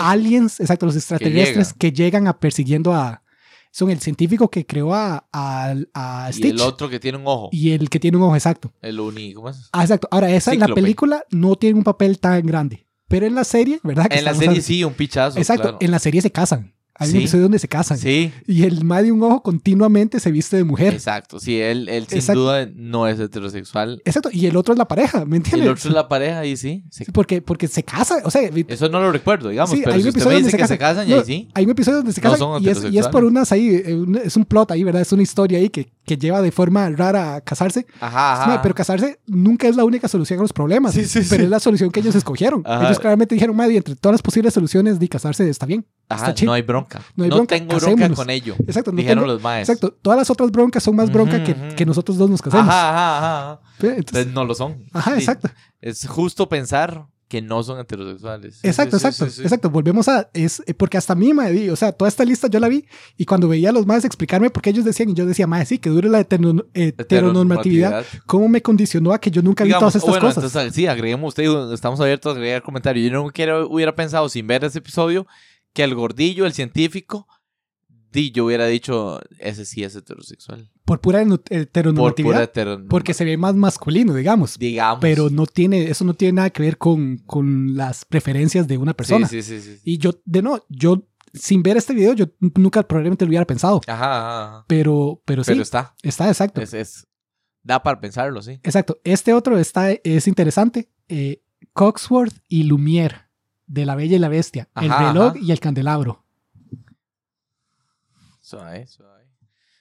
aliens, exacto, los extraterrestres que llegan, a persiguiendo a... Son el científico que creó a, a, a y Stitch el otro que tiene un ojo. y el que tiene un ojo exacto. El uni, ¿cómo es? Ah, exacto. Ahora, esa en la película no tiene un papel tan grande. Pero en la serie, ¿verdad? que En la serie sí, un pichazo. Exacto. claro. En la serie se casan. Hay Sí. un episodio donde se casan. Sí, Y el ma de un ojo continuamente se viste de mujer. exacto. Sí, él, él sin Exacto. duda no es heterosexual. Exacto. Y el otro es la pareja, ¿me entiendes? el otro es la pareja y sí. se- Sí, porque, porque se casa. O sea, Eso no lo recuerdo, digamos. Sí, pero hay si un usted episodio me donde se que se casan. y ahí sí. hay un episodio donde se casan y, es, y es heterosexuales. por unas ahí, eh, es un plot ahí, ¿verdad? Es una historia ahí que, que lleva de forma rara a casarse. Ajá, pero casarse nunca es la única solución a los problemas. Sí, sí, pero es la solución que ellos escogieron. Ajá. Ellos claramente dijeron, madre, entre todas las posibles soluciones, de casarse está bien. Ajá, no hay bronca. No No, hay bronca, tengo bronca casémonos. con ello. Exacto, no Dijeron tengo- los maes. Exacto. Todas las otras broncas son más bronca Ujú, que, ujú. que nosotros dos nos casemos. Ajá, ajá, ajá. Entonces- Entonces no lo son. ajá, Sí. exacto. Es justo pensar que no son heterosexuales. Exacto, sí, exacto, sí, exacto. Volvemos a, es, eh, porque hasta a mí, mae, di, o sea, toda esta lista yo la vi y cuando veía a los más explicarme por qué ellos decían y yo decía, mae, sí, que dure la heterono- heteronormatividad, cómo me condicionó a que yo nunca vi Digamos, todas estas bueno, cosas. entonces sí, agreguemos, usted, estamos abiertos a agregar comentarios. Yo no quiero, hubiera pensado sin ver ese episodio que el gordillo, el científico, di, yo hubiera dicho, ese sí es heterosexual. por pura Por heteronormatividad, pura porque se ve más masculino, digamos. digamos. Pero no tiene, eso no tiene nada que ver con, con las preferencias de una persona. Sí, sí, sí, sí. Y yo, de no, yo sin ver este video, yo nunca probablemente lo hubiera pensado. Ajá, ajá, ajá. Pero, pero sí, Pero está, está exacto. es, es, da para pensarlo, sí. Exacto. Este otro está, es interesante. Eh, Coxworth y Lumière, de La Bella y la Bestia. el reloj ajá. y el candelabro. Suave, suave.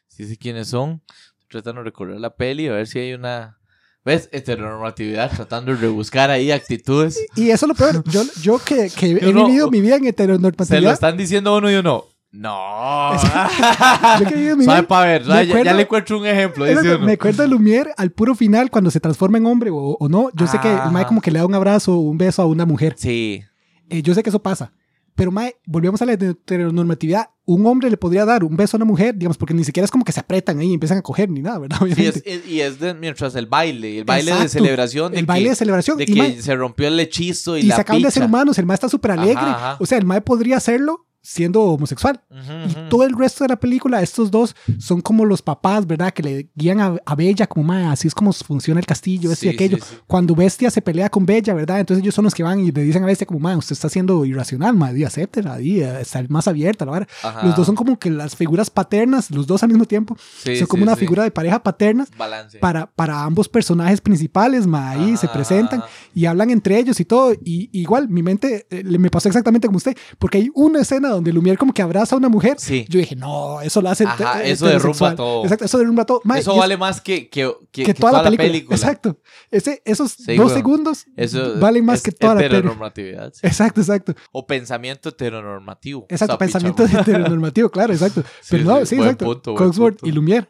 Sí sé quiénes son. Tratando de recordar la peli, a ver si hay una... ¿Ves? Heteronormatividad, tratando de rebuscar ahí actitudes. Y eso es lo peor. Yo, yo que, que he vivido mi vida en Se lo heteronormatividad. están diciendo uno y uno. No. Yo que he vivido mi vida. para ver. Ya, le encuentro un ejemplo. Dice Exacto, uno. Me acuerdo de Lumière al puro final, cuando se transforma en hombre o, o no. Yo sé que el Mae Ajá. como que le da un abrazo o un beso a una mujer. Sí. Eh, yo sé que eso pasa. Pero, Mae, volvemos a la heteronormatividad. Un hombre le podría dar un beso a una mujer, digamos, porque ni siquiera es como que se apretan ahí y empiezan a coger ni nada, ¿verdad? Sí, es- es- y es de, mientras el baile. El baile de Exacto. celebración. De el que, baile de celebración. de y, que mae, se rompió el hechizo y, y la se acaban de ser picha. humanos. El mae está súper alegre. Ajá, ajá. O sea, el mae podría hacerlo siendo homosexual. Y todo el resto de la película, estos dos son como los papás, ¿verdad? Que le guían a, a Bella como, "Ma, así es como funciona el castillo, esto y aquello. sí, sí. Cuando Bestia se pelea con Bella, ¿verdad? Entonces ellos son los que van y le dicen a Bestia como, "Ma, usted está siendo irracional, ma, di, acéptela, di, eh, está más abierta, la. Ajá. Los dos son como que las figuras paternas, los dos al mismo tiempo, son como una figura de pareja paternas balance. para, para ambos personajes principales, ma, ahí se presentan y hablan entre ellos y todo. Y igual, mi mente eh, me pasó exactamente como usted, porque hay una escena donde Lumière como que abraza a una mujer. Sí. Yo dije, no, eso lo hace. Ajá, eso derrumba todo. Exacto, eso derrumba todo. Ma, Eso es- vale más que, que, que, que, que toda, la película. Exacto. Ese, esos Sí, dos segundos Eso valen más es que toda la peli. heteronormatividad. sí. Exacto, exacto. O pensamiento heteronormativo. Exacto, pensamiento heteronormativo, claro, exacto. Pero no, sí, exacto. punto, y Lumière.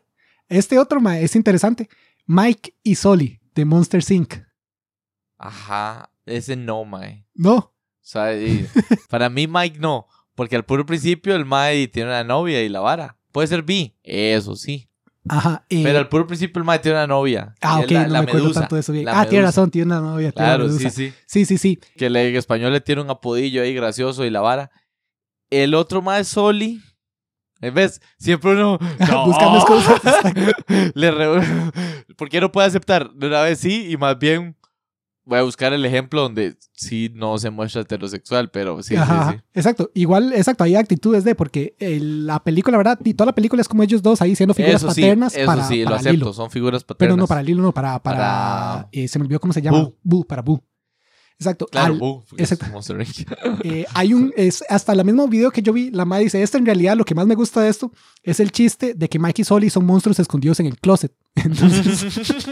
Este otro ma, es interesante. Mike y Soli de Monster Inc. Ajá, ese no, mae. No. O sea, para mí Mike no, porque al puro principio el Mae tiene una novia y la vara. Puede ser bi, eso sí. Ajá. eh, Pero al puro principio el Mae tiene una novia. ah, ok, la, no la me acuerdo medusa, tanto de eso bien. Ah, tiene razón, tiene una novia. tiene Claro, sí, sí. Sí, sí, sí. Que en español le tiene un apodillo ahí gracioso y la vara. El otro Mae es Soli. En vez, siempre uno. No. Buscando excusas. Le re- ¿Por qué no puede aceptar? De una vez sí, y más bien voy a buscar el ejemplo donde sí no se muestra heterosexual, pero sí, Ajá, sí, sí. Exacto, igual, exacto, hay actitudes de, porque el- la película, ¿verdad? Y toda la película es como ellos dos ahí siendo figuras Eso sí, paternas eso para, sí, lo para acepto, Lilo. son figuras paternas. Pero no para Lilo, no, para, para, Para- eh, se me olvidó cómo se llama. Boo. Boo, para Boo. Exacto. Claro, Al- Boo, es exacto. Eh, hay un, es, hasta el mismo video que yo vi, la madre dice, esto en realidad lo que más me gusta de esto es el chiste de que Mike y Soli son monstruos escondidos en el closet. Entonces,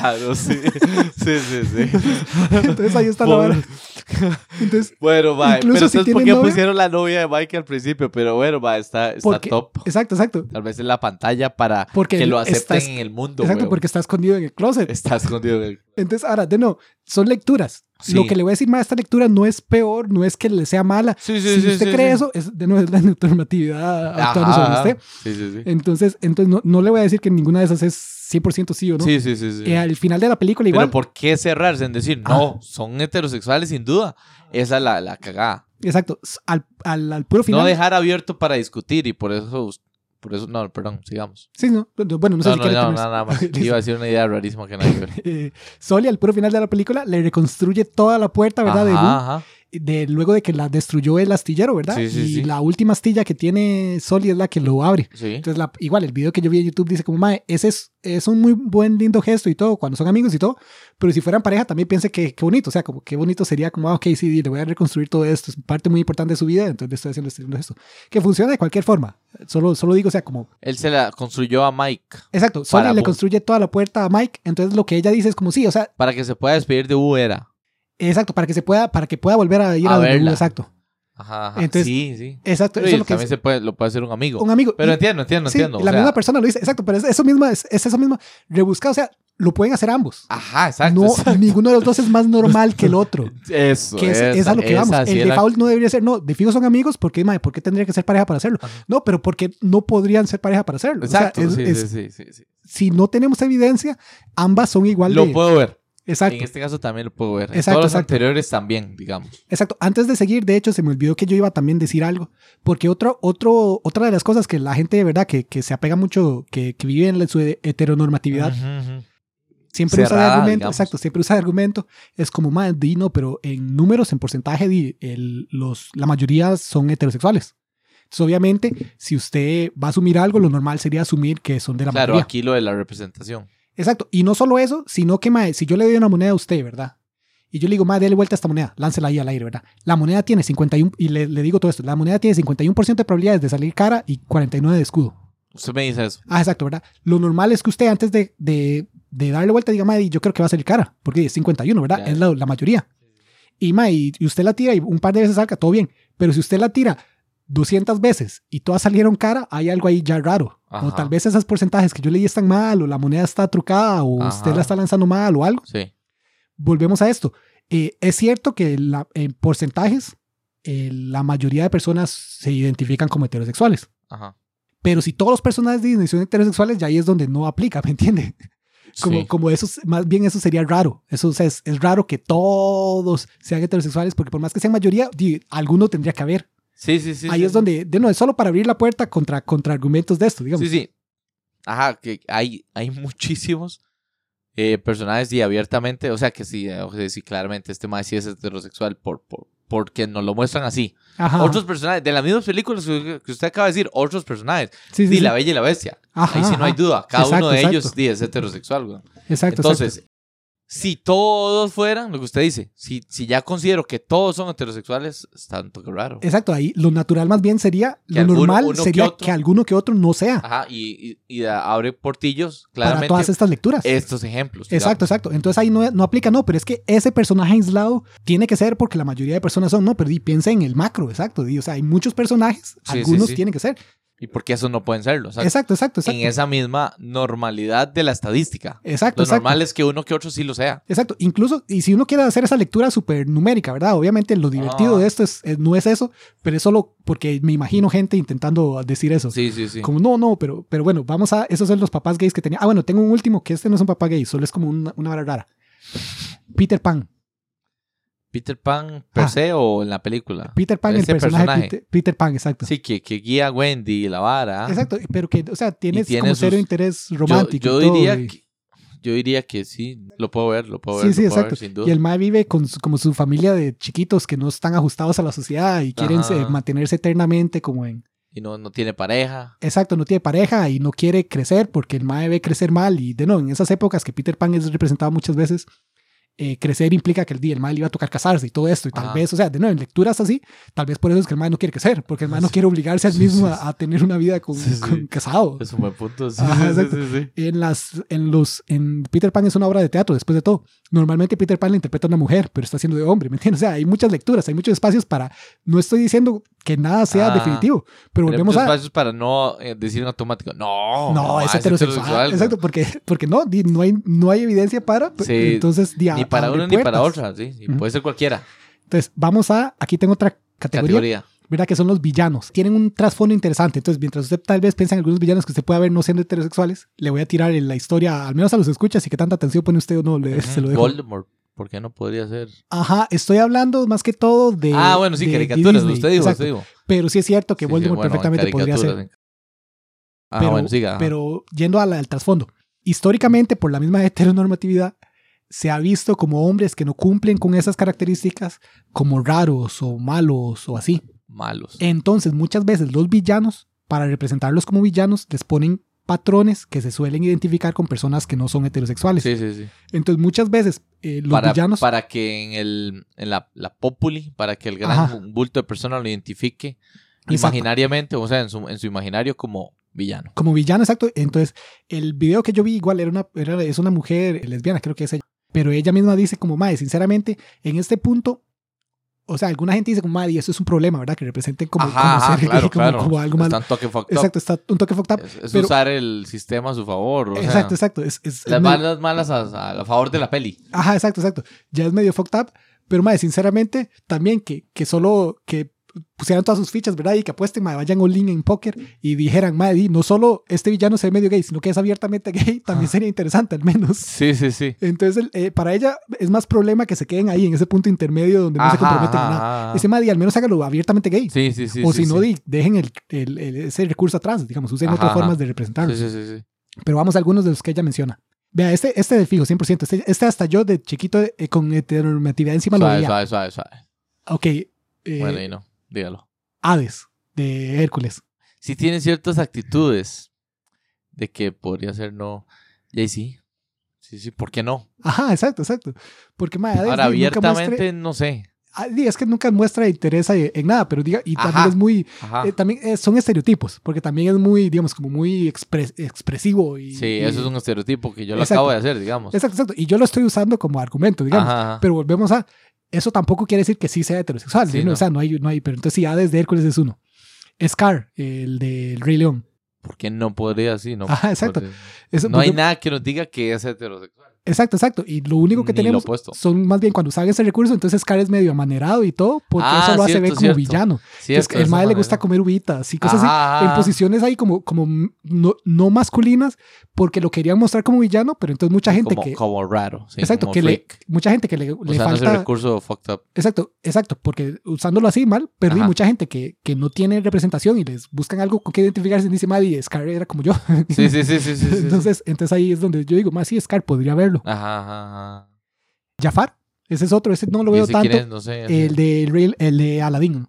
claro, sí. Sí, sí, sí. entonces ahí está la vara. Entonces, Bueno, va. Incluso Pero si entonces, ¿por tienen qué novia- pusieron la novia de Mike al principio? Pero bueno, va, está, está porque, top. exacto, exacto. Tal vez en la pantalla para Porque que lo acepten en el mundo. Exacto, weón. porque está escondido en el closet. Está escondido en el... Entonces, ahora, de nuevo, son lecturas. Sí. Lo que le voy a decir más a esta lectura no es peor, no es que le sea mala. Sí, sí, si usted cree eso, es, de nuevo es la normatividad actuando sobre usted. Sí, sí, sí. Entonces, entonces no, no le voy a decir que ninguna de esas es 100% sí o no. Sí, sí, sí, sí. Eh, al final de la película igual. Pero ¿por qué cerrarse en decir, no, son heterosexuales sin duda? Esa es la, la cagada. Exacto. Al, al, al puro final. No dejar abierto para discutir y por eso, por eso, no, perdón, sigamos. Sí, no. Bueno, no sé No, si no, no, terminar. nada más. Iba a decir una idea rarísima que nadie. Eh, Soli al puro final de la película le reconstruye toda la puerta, ¿verdad? de ajá. De luego de que la destruyó el astillero, ¿verdad? Sí, sí, y sí. la última astilla que tiene Soli es la que lo abre. Sí. Entonces, la- igual, el video que yo vi en YouTube dice como, mae, ese es, es un muy buen, lindo gesto y todo, cuando son amigos y todo, pero si fueran pareja también piense que qué bonito, o sea, como qué bonito sería como, ah, ok, sí, le voy a reconstruir todo esto, es parte muy importante de su vida, entonces le estoy haciendo este lindo gesto. Que funciona de cualquier forma, solo, solo digo, o sea, como, Él se la construyó a Mike exacto, Soli le construye toda la puerta a Mike, entonces lo que ella dice es como, sí, o sea, para que se pueda despedir de Boo era. Exacto, para que se pueda, para que pueda volver a ir A a, donde verla. Boo, exacto, Ajá, ajá. Entonces, sí, sí. exacto, Pero eso y es lo que también se puede, lo puede hacer un amigo. un amigo. Pero Y- entiendo, entiendo, sí, entiendo. o la sea, misma persona lo dice, exacto, pero es eso misma, es, es eso mismo, rebuscado, o sea, lo pueden hacer ambos. Ajá, exacto. no, exacto. ninguno de los dos es más normal que el otro. Eso, Que es, esa, es a lo que vamos. esa sí el es la- default no debería ser, no, de fijo son amigos, porque, mae, ¿por qué tendría que ser pareja para hacerlo? Ajá. No, pero porque no podrían ser pareja para hacerlo. O sea, Exacto, es- sí, es- sí, sí, sí, sí. Si no tenemos evidencia, ambas son igual Lo de... puedo ver. Exacto, En este caso también lo puedo ver. Exacto, todos los exacto. anteriores también, digamos. exacto. Antes de seguir, de hecho, se me olvidó que yo iba también a decir algo, porque otro, otro, otra de las cosas que la gente de verdad que, que se apega mucho, que, que vive en su heteronormatividad, Ujú, ujú. siempre usa de Cerrada, argumento, digamos. exacto, siempre usa de argumento, es como más di, no, pero en números, en porcentaje, di, el, los, la mayoría son heterosexuales. Entonces, obviamente, si usted va a asumir algo, lo normal sería asumir que son de la Claro, mayoría. aquí lo de la representación. Exacto, y no solo eso, sino que, mae, si yo le doy una moneda a usted, ¿verdad? Y yo le digo, mae, déle vuelta a esta moneda, láncela ahí al aire, ¿verdad? La moneda tiene 51, y le, le digo todo esto, la moneda tiene 51% de probabilidades de salir cara y 49 de escudo. Usted me dice eso. Ah, exacto, ¿verdad? Lo normal es que usted antes de, de, de darle vuelta diga, mae, yo creo que va a salir cara, porque es 51, ¿verdad? Es la, la mayoría. Y, mae, y y usted la tira y un par de veces salga, todo bien. Pero si usted la tira 200 veces y todas salieron cara, hay algo ahí ya raro. O Ajá. tal vez esos porcentajes que yo leí están mal, o la moneda está trucada, o Ajá. usted la está lanzando mal, o algo. Sí. Volvemos a esto. Eh, es cierto que la- en porcentajes, eh, la mayoría de personas se identifican como heterosexuales. Ajá. Pero si todos los personajes de Disney son heterosexuales, ya ahí es donde no aplica, ¿me entiende? Como, Sí. como eso, es- más bien eso sería raro. Eso o sea, es, es raro que todos sean heterosexuales, porque por más que sean mayoría, alguno tendría que haber. Sí, sí, sí. Ahí sí, es sí. donde, de no, es solo para abrir la puerta contra, contra argumentos de esto, digamos. Sí, sí. Ajá, que hay, hay muchísimos eh, personajes y abiertamente, o sea, que sí, eh, o sea, sí, claramente este más sí es heterosexual por, por, porque nos lo muestran así. Ajá. Otros personajes, de las mismas películas que usted acaba de decir, otros personajes. sí, sí, Sí. La Bella y la Bestia. Ajá, Ahí sí no hay duda. Cada Exacto, uno de ellos exacto. sí, es heterosexual, güey. Exacto, Entonces, exacto. Si todos fueran, lo que usted dice, si, si ya considero que todos son heterosexuales, está un toque raro. Exacto, ahí lo natural más bien sería, Que lo alguno- normal uno que sería otro- que alguno que otro no sea Ajá, y, y, y da- abre portillos, para claramente, todas estas lecturas. estos ejemplos. Exacto, digamos. exacto. Entonces ahí no, no aplica, no, pero es que ese personaje aislado tiene que ser porque la mayoría de personas son, no, pero di, piensa en el macro, exacto. di, o sea, hay muchos personajes, Sí, sí, algunos sí. tienen que ser. Y porque esos no pueden serlo. Exacto. Exacto, exacto, exacto. En esa misma normalidad de la estadística. Exacto, Lo exacto. normal es que uno que otro sí lo sea. Exacto, incluso, y si uno quiere hacer esa lectura súper numérica, ¿verdad? Obviamente lo divertido Ah. de esto es, es- no es eso, pero es solo porque me imagino gente intentando decir eso. Sí, sí, sí. Como, no, no, pero, pero bueno, vamos a, esos son los papás gays que tenía. Ah, bueno, tengo un último, que este no es un papá gay, solo es como una, una vara rara. Peter Pan. Peter Pan per Ah. se o en la película. Peter Pan, el Ese personaje, personaje. Peter, Peter Pan, exacto. Sí, que, que guía a Wendy y la vara. Exacto, pero que, o sea, tiene, Y tiene como sus- cero interés romántico. yo y todo, diría y- que, yo diría que sí, lo puedo ver, lo puedo Sí, ver, sí, puedo exacto. ver, sin duda. Y el Mae vive con su- como su familia de chiquitos que no están ajustados a la sociedad y quieren se- mantenerse eternamente como en... Y no, no tiene pareja. Exacto, no tiene pareja y no quiere crecer porque el Mae ve crecer mal y de no, en esas épocas que Peter Pan es representado muchas veces, eh, crecer implica que el día el Mae le iba a tocar casarse y todo esto y tal vez, o sea, de nuevo, en lecturas así, tal vez por eso es que el Mae no quiere crecer, porque el Mae no Sí. quiere obligarse al Sí, mismo sí, a, a tener una vida con, con casado. Es un buen punto. Sí. en las en los en Peter Pan es una obra de teatro después de todo normalmente Peter Pan le interpreta a una mujer pero está haciendo de hombre me entiendes o sea hay muchas lecturas hay muchos espacios para no estoy diciendo que nada sea Ah. definitivo pero Hay volvemos muchos a espacios para no eh, decir en automático, no, no, es ah, heterosexual, güey. exacto porque porque no no hay no hay evidencia para entonces di, Ni a- para uno ni para otra, sí. Puede ser cualquiera. entonces vamos a aquí tengo otra categoría, Categoría. ¿verdad? Que son los villanos. Tienen un trasfondo interesante. Entonces, mientras usted tal vez piensa en algunos villanos que usted pueda ver no siendo heterosexuales, le voy a tirar en la historia, al menos a los escuchas y que tanta atención pone usted o no, le, se lo dejo. Voldemort, ¿por qué no podría ser? Ajá, estoy hablando más que todo de. ah, bueno, sí, de- de caricaturas. Disney, usted dijo, exacto. usted dijo. Pero sí es cierto que Sí, sí, Voldemort bueno, perfectamente podría ser. Ah, pero, bueno, siga. pero yendo al, al trasfondo, históricamente, por la misma heteronormatividad, se ha visto como hombres que no cumplen con esas características como raros o malos o así. Malos. Entonces, muchas veces los villanos, para representarlos como villanos, les ponen patrones que se suelen identificar con personas que no son heterosexuales. Sí, sí, sí. Entonces, muchas veces eh, los Para, villanos... para que en, el, en la, la populi, para que el gran Ajá. bulto de personas lo identifique Exacto. imaginariamente, o sea, en su, en su imaginario como villano. Como villano, exacto. Entonces, el video que yo vi igual era una, era- es una mujer lesbiana, creo que es ella. Pero ella misma dice como, madre, sinceramente, en este punto, o sea, alguna gente dice como, madre, y eso es un problema, ¿verdad? Que representen como, Ajá, como ser claro, como, claro. como algo un toque fucked up. Exacto, está un toque fucked up. Es, es pero- usar el sistema a su favor. O exacto, sea, exacto. Es, es- es Las medio- malas malas a, a favor de la peli. Ajá, exacto, exacto. Ya es medio fucked up. Pero, madre, sinceramente, también que, que solo que pusieran todas sus fichas, ¿verdad? Y que apuesten, madre, vayan all in en póker y dijeran, madre, no solo este villano se ve medio gay, sino que es abiertamente gay, también Ah. sería interesante al menos. Sí, sí, sí. Entonces, eh, para ella es más problema que se queden ahí en ese punto intermedio donde no se comprometen en nada. Ese madre, al menos hágalo abiertamente gay. Sí, sí, sí. o sí, si no, sí. dejen el, el- el- ese recurso atrás, digamos, usen Ajá, otras ajá. formas de representarlo. Sí, sí, sí, sí. Pero vamos a algunos de los que ella menciona. Vea, este, este de fijo, 100%. Este, este hasta yo de chiquito eh, con heteronormatividad encima lo Suave, veía. suave, suave, suave. Ok. eh, Bueno, y no, dígalo. Hades, de Hércules. Sí tiene ciertas actitudes de que podría ser no. Y ahí sí. Sí, sí, ¿por qué no? Ajá, exacto, exacto. Porque, madre, Hades Ahora, abiertamente, no sé. ah, es que nunca muestra interés en nada, pero diga, y también Ajá. es muy, eh, también eh, son estereotipos, porque también es muy, digamos, como muy expres- expresivo. Y, sí, y- eso es un estereotipo que yo lo Exacto. acabo de hacer, digamos. Exacto, exacto. Y yo lo estoy usando como argumento, digamos. Ajá, ajá. Pero volvemos a, eso tampoco quiere decir que sí sea heterosexual, Sí, ¿no? no. O sea, no hay, no hay, pero entonces sí, Hades de Hércules es uno. Scar, el del Rey León. ¿Por qué no podría así? No, Ajá, exacto. podría- Eso, No hay nada que nos diga que es heterosexual. Exacto, exacto. Y lo único que Ni tenemos son más bien cuando usan ese recurso, entonces Scar es medio amanerado y todo, porque Ah, eso lo hace cierto, ver como cierto. villano. Sí, Entonces, el mae le gusta comer uvitas y cosas así. Ajá, En posiciones ahí como, como no, no masculinas, porque lo querían mostrar como villano, pero entonces mucha gente como, que. como raro. sí, exacto, como que le, mucha gente que le, le Usando ese falta. recurso fucked up. Exacto, exacto, porque usándolo así mal, perdí mucha gente que, que no tiene representación y les buscan algo con que identificarse y dice, madre, Scar era como yo. Sí, sí, sí, sí, sí. sí, sí. entonces, entonces ahí es donde yo digo, más sí, Scar podría verlo. Ajá, ajá, ajá. Jafar, ese es otro, ese no lo ¿Y veo ese tanto. quién es? No sé. El de, Rey- el de Aladdin.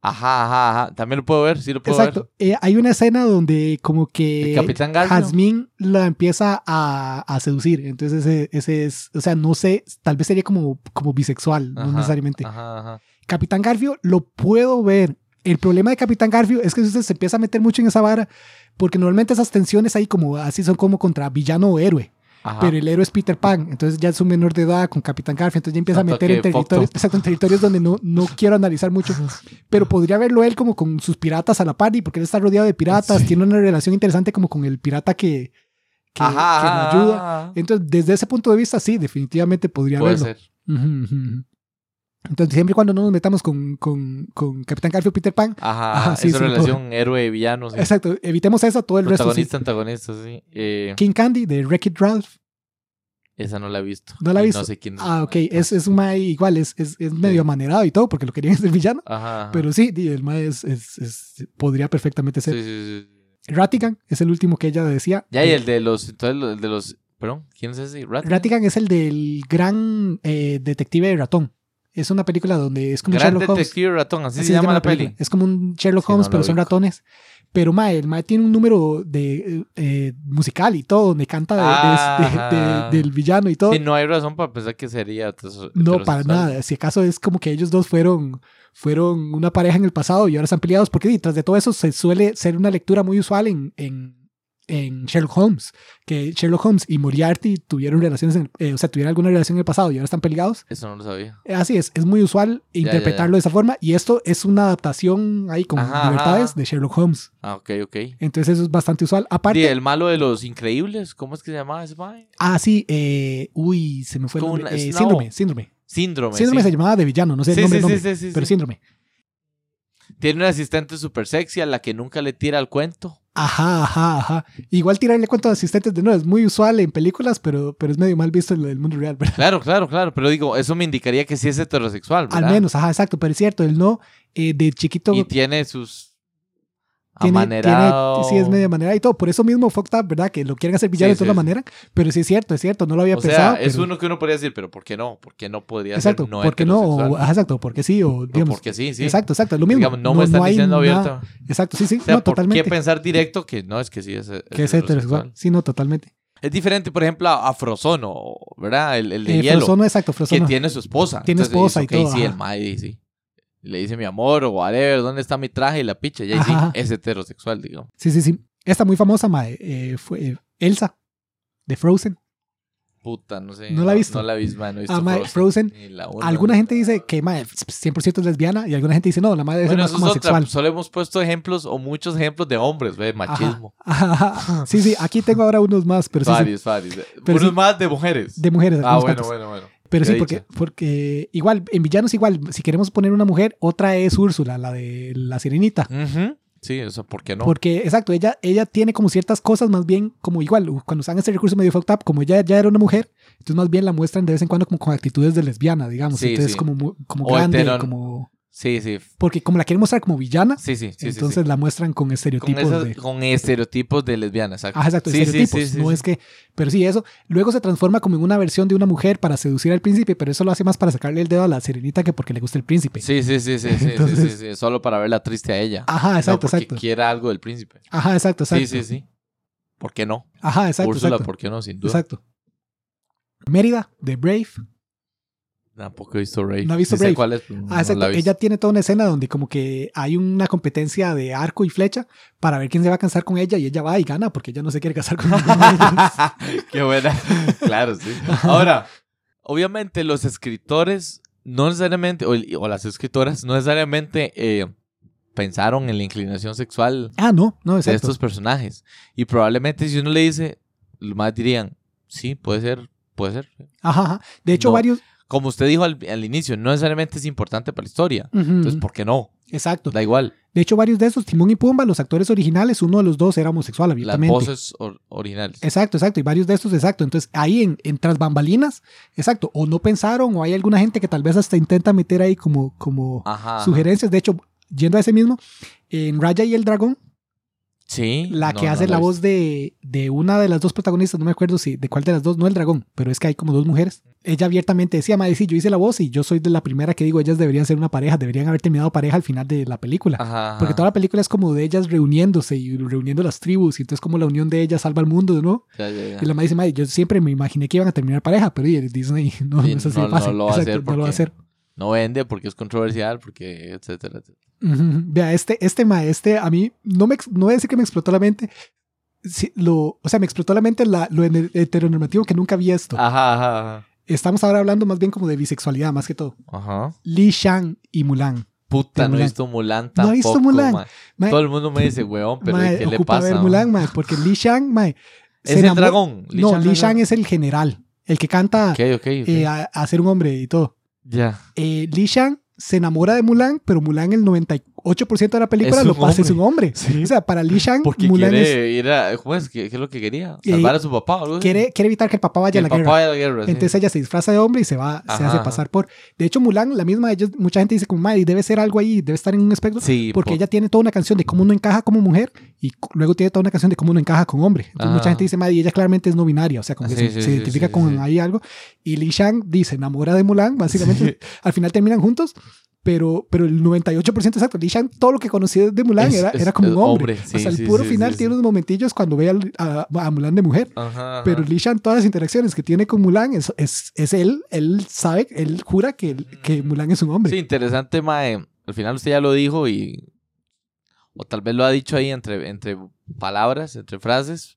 Ajá, ajá, ajá. También lo puedo ver, sí lo puedo Exacto. Eh, hay una escena donde como ver. que El Capitán. Jazmín la empieza a, a seducir. Entonces ese, ese es, o sea, no sé, tal vez sería como, como bisexual, no necesariamente. Ajá, ajá. Capitán Garfio lo puedo ver. El problema de Capitán Garfio es que usted se empieza a meter mucho en esa vara, porque normalmente esas tensiones ahí como así son como contra villano o héroe, Ajá. pero el héroe es Peter Pan, entonces ya es un menor de edad con Capitán Garfio, entonces ya empieza a meter en territorios, exacto, en territorios donde no, no quiero analizar mucho, pero podría verlo él como con sus piratas a la par, y porque él está rodeado de piratas, Sí. tiene una relación interesante como con el pirata que, que, Ajá, que ajá, ayuda. Entonces, desde ese punto de vista, sí, definitivamente podría Puede verlo. ser. Entonces, siempre y cuando no nos metamos con, con, con Capitán Garfio Peter Pan, Ajá, Ajá, ajá. sí, esa sí, relación héroe-villano. Sí. exacto, evitemos eso, todo el resto sí. Protagonista, antagonista, sí. Eh, King Candy de Wreck-It Ralph. esa no la he visto. ¿No la he visto? No sé quién es. Ah, ok, es, es un mae igual, es, es, es medio amanerado y todo, porque lo querían ser villano. Ajá. ajá. Pero sí, el mae es, es- podría perfectamente ser. sí, sí, sí. Ratigan es el último que ella decía. Ya, y Eh, el de los. Entonces, el de los. Perdón, ¿quién es ese? Rat? Ratigan es el del gran eh, detective de ratón. Es una película donde es como Gran Sherlock Holmes. Ratón, así, Así se llama la peli. película. Es como un Sherlock Sí, Holmes, no pero son ratones. Pero mae, el mae tiene un número de eh, musical y todo, donde canta de- de- Ah. de- de- del villano y todo. Sí, no hay razón para pensar que sería. No, para nada. Si acaso es como que ellos dos fueron, fueron una pareja en el pasado y ahora están peleados, porque detrás de todo eso se suele ser una lectura muy usual en, en, en Sherlock Holmes, que Sherlock Holmes y Moriarty tuvieron relaciones, en- eh, o sea, tuvieron alguna relación en el pasado y ahora están peleados. Eso no lo sabía. Eh, Así es, es muy usual ya, interpretarlo ya. de esa forma y esto es una adaptación ahí con Ajá, libertades ajá. de Sherlock Holmes. Ah, ok, ok. Entonces eso es bastante usual. Aparte, Y el malo de los increíbles, ¿cómo es que se llamaba ese ah, sí, eh, uy, se me fue el nombre. una- Eh, síndrome, síndrome. Síndrome. Síndrome sí. se llamaba de villano, no sé Sí, el nombre, sí, el sí, nombre, sí, sí, pero sí. síndrome. Tiene una asistente súper sexy a la que nunca le tira el cuento. Ajá, ajá, ajá. Igual tirarle cuento a asistentes de nuevo es muy usual en películas, pero, pero es medio mal visto en el mundo real, ¿verdad? Claro, claro, claro. Pero digo, eso me indicaría que sí es heterosexual, Al ¿verdad? menos, ajá, exacto, pero es cierto, el no eh, de chiquito Y tiene sus tiene, amanerado. tiene- sí es media manera y todo, por eso mismo fucked up, ¿verdad? Que lo quieren hacer villano Sí, de toda sí, manera, pero sí es cierto, es cierto, no lo había O pensado. sea, es pero- uno que uno podría decir, pero ¿por qué no? ¿Por qué no podría Exacto, ser no ¿por qué no? O, exacto, porque sí, o No, digamos. porque sí, sí. Exacto, exacto, es lo mismo. Digamos, no, me están diciendo abierta. Exacto, sí, sí, O sea, no, ¿por totalmente. qué pensar directo que no es que sí es, que es heterosexual. Sí, no, totalmente. Es diferente, por ejemplo, a, Frozono, ¿verdad? El, el de Eh, hielo, Frozono, exacto, que Frozono. tiene su esposa. Tiene Entonces, esposa y todo, sí, ajá. el mae, sí. Le dice mi amor o whatever, ¿dónde está mi traje y la picha? Y ahí sí, es heterosexual, digamos. Sí, sí, sí. Esta muy famosa, mae, eh, fue eh, Elsa, de Frozen. Puta, no sé. ¿No la has visto? No la he visto, mae, no he visto Ah, mae, Frozen. Ni la uno, Alguna gente dice que mae, 100% es lesbiana y alguna gente dice no, la madre debe Bueno, más es. Solo hemos puesto ejemplos o muchos ejemplos de hombres, ¿ve? Machismo. Ajá, ajá. Sí, sí, aquí tengo ahora unos más, pero sí, varios, varios. Pero Unos sí. más de mujeres. de mujeres. ah, bueno, bueno, bueno. Pero sí, porque, porque igual, en villanos igual, si queremos poner una mujer, otra es Úrsula, la de la sirenita. Sí, o sea, ¿por qué no? Porque, exacto, ella, ella tiene como ciertas cosas más bien como igual, cuando usan este recurso medio fucked up, como ella ya era una mujer, entonces más bien la muestran de vez en cuando como con actitudes de lesbiana, digamos. Sí, entonces sí. como, como O grande, hetero- como... Sí, sí. Porque como la quieren mostrar como villana, Sí, sí, entonces sí. la muestran con Con, estereotipos esas- de... con estereotipos de lesbiana, exacto. Ah, exacto, estereotipos. no es que, pero sí, eso. Luego se transforma como en una versión de una mujer para seducir al príncipe, pero eso lo hace más para sacarle el dedo a la sirenita que porque le gusta el príncipe. Sí, sí, sí, sí, sí, sí, Entonces- sí, Solo para verla triste a ella. Ajá, exacto, no porque exacto. quiera algo del príncipe. Ajá, exacto, exacto. Sí, sí, sí. ¿Por qué no? Ajá, exacto, Úrsula, exacto. ¿por qué no? Sin duda. Exacto. Mérida, de Brave. Tampoco he visto Brave. ¿No ha visto Brave? cuál es, no Ah, la he. Ella tiene toda una escena donde como que hay una competencia de arco y flecha para ver quién se va a casar con ella y ella va y gana porque ella no se quiere casar con ellos. Qué buena. claro, sí. Ahora, obviamente los escritores no necesariamente, o, o las escritoras no necesariamente eh, pensaron en la inclinación sexual Ah, no, no, de estos personajes. Y probablemente si uno le dice, más dirían, sí, puede ser, puede ser. Ajá, ajá. De hecho, No. varios... Como usted dijo al, al inicio, no necesariamente es importante para la historia. Entonces. ¿por qué no? Exacto. Da igual. De hecho, varios de esos, Timón y Pumba, los actores originales, uno de los dos era homosexual Las abiertamente. voces or- originales. Exacto, exacto. Y varios de estos, exacto. Entonces, ahí en, en tras bambalinas, exacto. O no pensaron, o hay alguna gente que tal vez hasta intenta meter ahí como, como Ajá. ajá. sugerencias. De hecho, yendo a ese mismo, en Raya y el Dragón, Sí. la no, que no hace la voz de, de una de las dos protagonistas, no me acuerdo si de cuál de las dos, no el dragón, pero es que hay como dos mujeres. Ella abiertamente decía, madre, sí, yo hice la voz y yo soy de la primera que digo, ellas deberían ser una pareja, deberían haber terminado pareja al final de la película. Ajá. ajá. Porque toda la película es como de ellas reuniéndose y reuniendo las tribus, y entonces como la unión de ellas salva al mundo. Ya, ya, ya. Y la madre dice, madre, yo siempre me imaginé que iban a terminar pareja, pero y Disney no, Sí, no es así no- de fácil. no lo va a hacer no lo va a hacer. No vende porque es controversial, porque etcétera, etcétera. Vea, este, este ma, este a mí no me no voy a decir que me explotó la mente. Lo, o sea, me explotó la mente la- lo heteronormativo que nunca había esto. Ajá, ajá, ajá. Estamos ahora hablando más bien como de bisexualidad, más que todo. Ajá. Li Shang y Mulan. Puta, no he visto Mulan ¿No tampoco, ha visto Mulan? ma. Ma, Todo el mundo me dice, weón, pero ma, ¿qué le pasa? ver? Mulan, porque Li Shang, Es el dragón. no, Shang Li Shang es el general, el que canta Ok, ok, ok. eh, a, a ser un hombre y todo. Ya. Eh, Li Shang se enamora de Mulan, pero Mulan el 98% de la película Es lo pasa es un hombre. Sí. O sea, para Li Shang, Porque Mulan es- quiere ir a... ¿Cómo es? ¿Qué, qué es lo que quería? Eh, ¿Salvar a su papá o algo quiere, quiere evitar que el papá vaya Que a el la papá guerra. vaya a la guerra, sí. Entonces ella se disfraza de hombre y se va, se Ajá, hace ajá. pasar por. De hecho, Mulan, la misma, ellos, mucha gente dice como, madre, debe ser algo ahí, debe estar en un espectro. Sí, porque por- ella tiene toda una canción de cómo no encaja como mujer y luego tiene toda una canción de cómo no encaja con hombre. Entonces Ajá. mucha gente dice, madre, ella claramente es no binaria, o sea, como que Sí, se, sí, se sí, identifica sí, con sí. ahí algo. Y Li Shang dice, enamora de Mulan, básicamente. Al final terminan juntos. Pero, pero el 98% exacto, Li Shang, todo lo que conocía de Mulan Es- era, es- era como un hombre. hombre, sí, Hasta el sí, puro sí, final tiene unos momentillos cuando ve al- a, a Mulan de mujer. Ajá. Pero Li Shan, todas las interacciones que tiene con Mulan, es, es, es él, él sabe, él jura que, que Mulan es un hombre. Sí, interesante, mae. Al final usted ya lo dijo y... O tal vez lo ha dicho ahí entre, entre palabras, entre frases.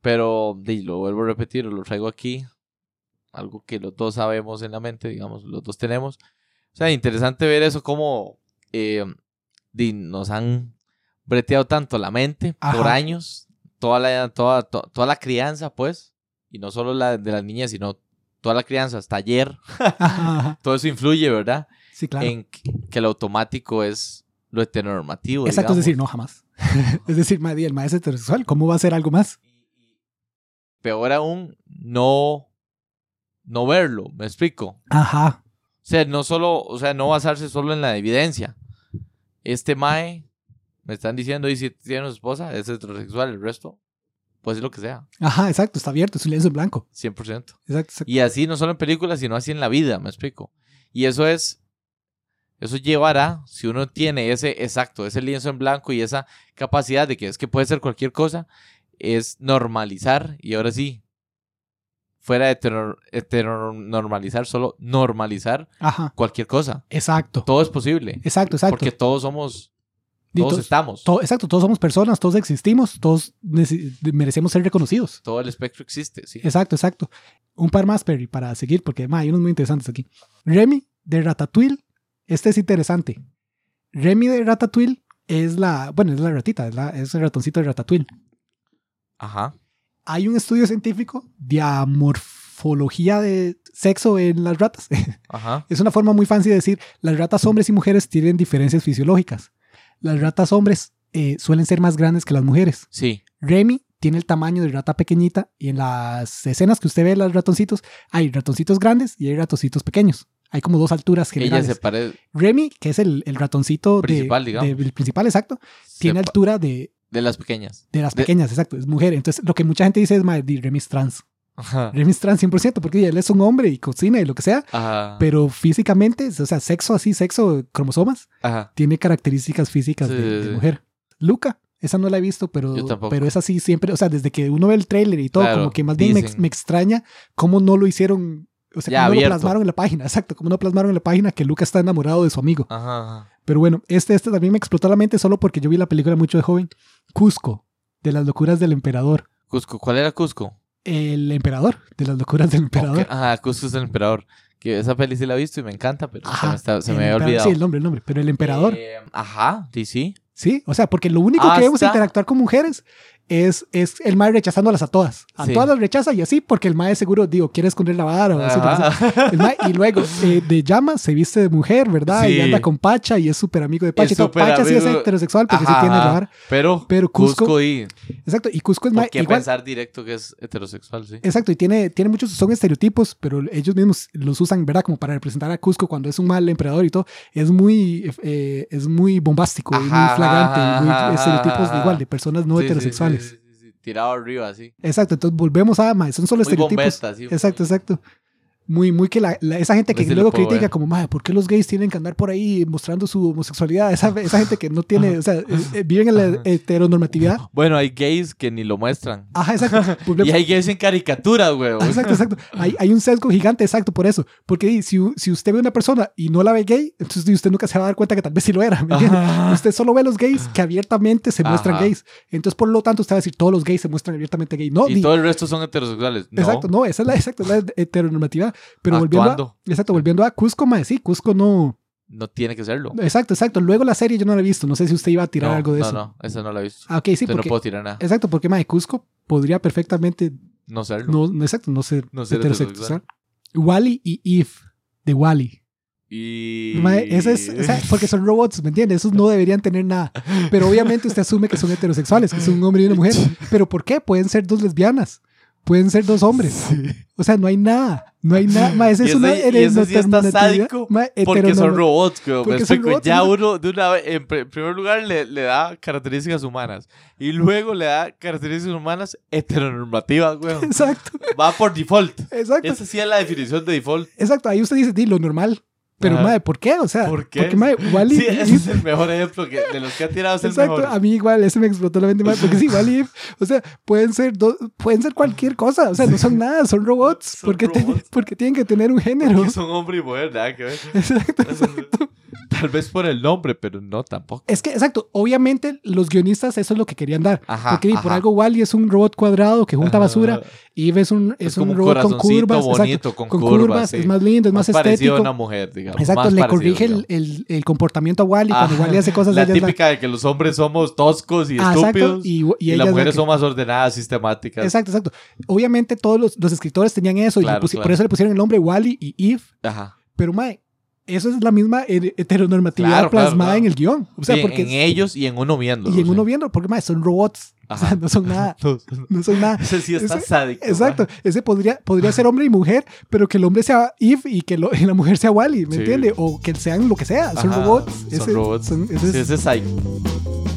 Pero lo vuelvo a repetir, lo traigo aquí. Algo que los dos sabemos en la mente, digamos, los dos tenemos. O sea, interesante ver eso como eh, nos han breteado tanto la mente por años. Toda la, toda, to- toda la crianza, pues. Y no solo la de las niñas, sino toda la crianza hasta ayer. Todo eso influye, ¿verdad? Sí, claro. en que lo automático es lo heteronormativo. Exacto, es decir, no, jamás. es decir, el maestro heterosexual, ¿cómo va a hacer algo más? Peor aún, no, no verlo, me explico. Ajá. O sea, no solo, o sea, no basarse solo en la evidencia. Este Mae, me están diciendo, y si tiene una esposa, es heterosexual, el resto, pues es lo que sea, Ajá, exacto, está abierto, es un lienzo en blanco. 100%. Exacto, exacto. Y así, no solo en películas, sino así en la vida, me explico. Y eso es, eso llevará, si uno tiene ese, exacto, ese lienzo en blanco y esa capacidad de que es que puede ser cualquier cosa, es normalizar, y ahora sí, fuera de heteror- heteronormalizar, solo normalizar Ajá, cualquier cosa. exacto. Todo es posible, Exacto, exacto. porque todos somos, todos to- estamos, to- exacto, todos somos personas, todos existimos, todos merecemos ser reconocidos. todo el espectro existe, sí. Exacto, exacto. Un par más, Perry, para seguir, porque ma, hay unos muy interesantes aquí. Remy de Ratatouille, este es interesante. Remy de Ratatouille es la, bueno, es la ratita, es, la- es el ratoncito de Ratatouille. Ajá. Hay un estudio científico de amorfología de sexo en las ratas. Ajá. es una forma muy fancy de decir, las ratas hombres y mujeres tienen diferencias fisiológicas. Las ratas hombres eh, suelen ser más grandes que las mujeres. Sí. Remy tiene el tamaño de rata pequeñita y en las escenas que usted ve de los ratoncitos, hay ratoncitos grandes y hay ratoncitos pequeños. Hay como dos alturas Ella generales. se parece Remy, que es el, el ratoncito de- Principal, de- digamos. el principal, exacto, tiene se pa- altura de, de las pequeñas. de las De- pequeñas, exacto, es mujer. Entonces, lo que mucha gente dice es, "Mae, di, Remy es trans. Ajá. Remy es trans 100%, porque él es un hombre y cocina y lo que sea, Ajá. pero físicamente, o sea, sexo así, sexo, cromosomas, Ajá. tiene características físicas Sí, de, de sí. mujer. Luca, esa no la he visto, pero, pero es así siempre, o sea, desde que uno ve el tráiler y todo, Claro, como que más bien me, me extraña cómo no lo hicieron, o sea, Ya, cómo no lo plasmaron en la página, exacto, cómo no plasmaron en la página que Luca está enamorado de su amigo. Ajá. ajá. Pero bueno, este, este también me explotó la mente solo porque yo vi la película mucho de joven, Cusco, de las locuras del emperador. Cusco. ¿Cuál era Cusco? El emperador, de las locuras del emperador. Ok, Ajá, Cusco es el emperador. Que esa peli sí la he visto y me encanta, pero se me, está- se me había olvidado. Sí, el nombre, el nombre, pero el emperador. Eh, ajá, sí, sí. Sí, o sea, porque lo único que vemos Hasta- interactuar con mujeres es, es el mae rechazándolas a todas. A Sí. todas las rechaza y así porque el mae seguro, digo, quiere esconder la vara o así. Ajá. El mae- y luego eh, de llama se viste de mujer, ¿verdad? Y anda con Pacha y es súper amigo de Pacha. Y todo. Pacha sí es heterosexual porque Ajá, sí tiene la vara. Pero, Pero Cusco- Cusco, y... Exacto. Y Cusco es ¿Por mae igual. pensar directo que es heterosexual? Sí. Exacto, y tiene, tiene muchos, son estereotipos, pero ellos mismos los usan, ¿verdad? Como para representar a Cusco cuando es un mal emperador y todo. Es muy, eh, es muy bombástico y muy flagrante ajá, y muy ajá, estereotipos igual, de personas no sí, heterosexuales. Tirado arriba, sí. Exacto, entonces volvemos a, mae, son solo Muy estereotipos. bombeta, sí. Exacto, exacto. Muy, muy que la, la- esa gente que luego critica ver. como, madre, ¿por qué los gays tienen que andar por ahí mostrando su homosexualidad? Esa, esa gente que no tiene, o sea, eh, eh, viven en la heteronormatividad. Bueno, hay gays que ni lo muestran. Ajá, exacto. Y hay gays en caricaturas, güey. Exacto, exacto. Hay, hay un sesgo gigante, exacto, por eso. Porque si, si usted ve una persona y no la ve gay, entonces usted nunca se va a dar cuenta que tal vez sí lo era, ¿me entiende? Usted solo ve los gays que abiertamente se muestran gays. Entonces, por lo tanto, usted va a decir, todos los gays se muestran abiertamente gay. No, Y di- todo el resto son heterosexuales. No. exacto, no, esa es la, exacto, la heteronormatividad. Pero volviendo a, exacto, volviendo a Cusco, mae, sí, Cusco no... No tiene que serlo. Exacto, exacto. Luego la serie yo no la he visto. No sé si usted iba a tirar no, algo de no, eso. no, esa no la he visto. Ah, ok, sí, Entonces no porque... puedo tirar nada. Exacto, porque mae, Cusco podría perfectamente No serlo. no, no, exacto, no ser, No ser heterosexual. Wally y Eve de Wally. Y... Mae, ese es, porque son robots, ¿me entiendes? Esos no deberían tener nada. Pero obviamente usted asume que son heterosexuales, que son un hombre y una mujer. Pero ¿por qué? Pueden ser dos lesbianas. Pueden ser dos hombres. O sea, no hay nada. No hay nada. Ma, esa Y es una y ese sí está sádico ma, Porque son robots. Porque son robots, ya ¿no? uno, de una vez, en pr- primer lugar, le, le da características humanas. Y luego le da características humanas heteronormativas, güey. Exacto, Va por default. exacto. Esa sí es la definición de default. Exacto. Ahí usted dice, di, lo normal. Pero, Ajá. madre, ¿por qué? O sea, ¿Por qué? porque, madre, Wally Sí, ese es el mejor ejemplo que, de los que ha tirado. Es el Exacto, mejor. a mí igual, ese me explotó la mente más, porque sí, igual, y- o sea, pueden ser, dos- pueden ser cualquier cosa, o sea, no son nada, son robots, Son porque, te- robots. porque tienen que tener un género. Son hombre y mujer, nada que ver. Exacto, exacto. Tal vez por el nombre, pero no tampoco. Es que, exacto, obviamente los guionistas eso es lo que querían dar, Ajá. porque por ajá. algo Wally es un robot cuadrado que junta Ajá. basura, y Eve es un, es un robot con curvas, bonito, exacto, con con curvas, curvas, sí. es más lindo, es más, parecido estético. a una mujer, digamos. Exacto, más le corrige el, el, el comportamiento a Wally cuando Ajá. Wally hace cosas La es la- típica de que los hombres somos toscos y Ah, exacto, estúpidos. y, y y las es la mujeres que- son más ordenadas, sistemáticas. Exacto, exacto. Obviamente todos los, los escritores tenían eso y Claro, por eso le pusieron el nombre Wally y Eve. Ajá. Pero, mae, eso es la misma he- heteronormatividad Claro, plasmada claro. en el guion. O sea, Sí, porque... en ellos y en uno viendo. y en uno viendo, porque, mae, son robots. O sea, no son nada. No son nada. Ese sí está Ese- sádico. Exacto. Ese podría, podría ser hombre y mujer, pero que el hombre sea Eve y que lo- y la mujer sea Wally, ¿me Sí. entiende? O que sean lo que sea. Son Ajá, robots. Son Ese- robots. son- ese Sí, es- ese es.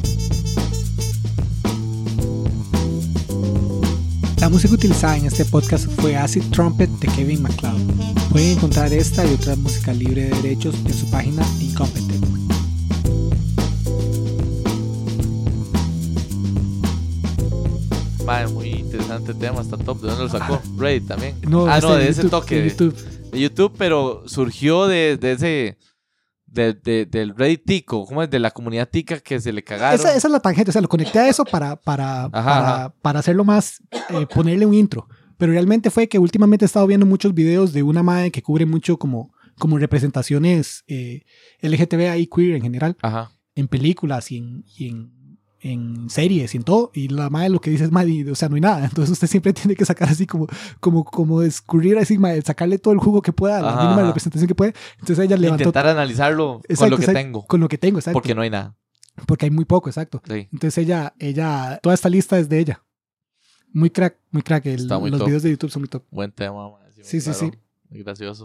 La música utilizada en este podcast fue Acid Trumpet de Kevin MacLeod. Pueden encontrar esta y otra música libre de derechos en su página Incompetent. Madre, muy interesante tema, está top. ¿De dónde lo sacó? Ajá. Reddit también. No, ah, este, no, de ese YouTube, toque. de de- YouTube. de YouTube, pero surgió de, de ese. De- de- del Reddit Tico, ¿cómo es? De la comunidad Tica que se le cagaron. Esa, esa es la tangente, o sea, lo conecté a eso para, para, para, ajá. para hacerlo más, eh, ponerle un intro. Pero realmente fue que últimamente he estado viendo muchos videos de una madre que cubre mucho como, como representaciones eh, LGTBI queer en general, Ajá. en películas y en, y en, en series y en todo. Y la madre lo que dice es, madre, o sea, no hay nada. Entonces usted siempre tiene que sacar así como, como, como escurrir así, madre, sacarle todo el jugo que pueda, la Ajá, mínima representación que puede. Entonces ella levantó Intentar analizarlo con lo que exacto, tengo. con lo que tengo, exacto. Porque no hay nada. Porque hay muy poco, exacto. Sí. Entonces ella, ella, toda esta lista es de ella. Muy crack, muy crack. El- muy los top. videos de YouTube son muy top. Buen tema, man. Sí, sí, sí. Muy gracioso.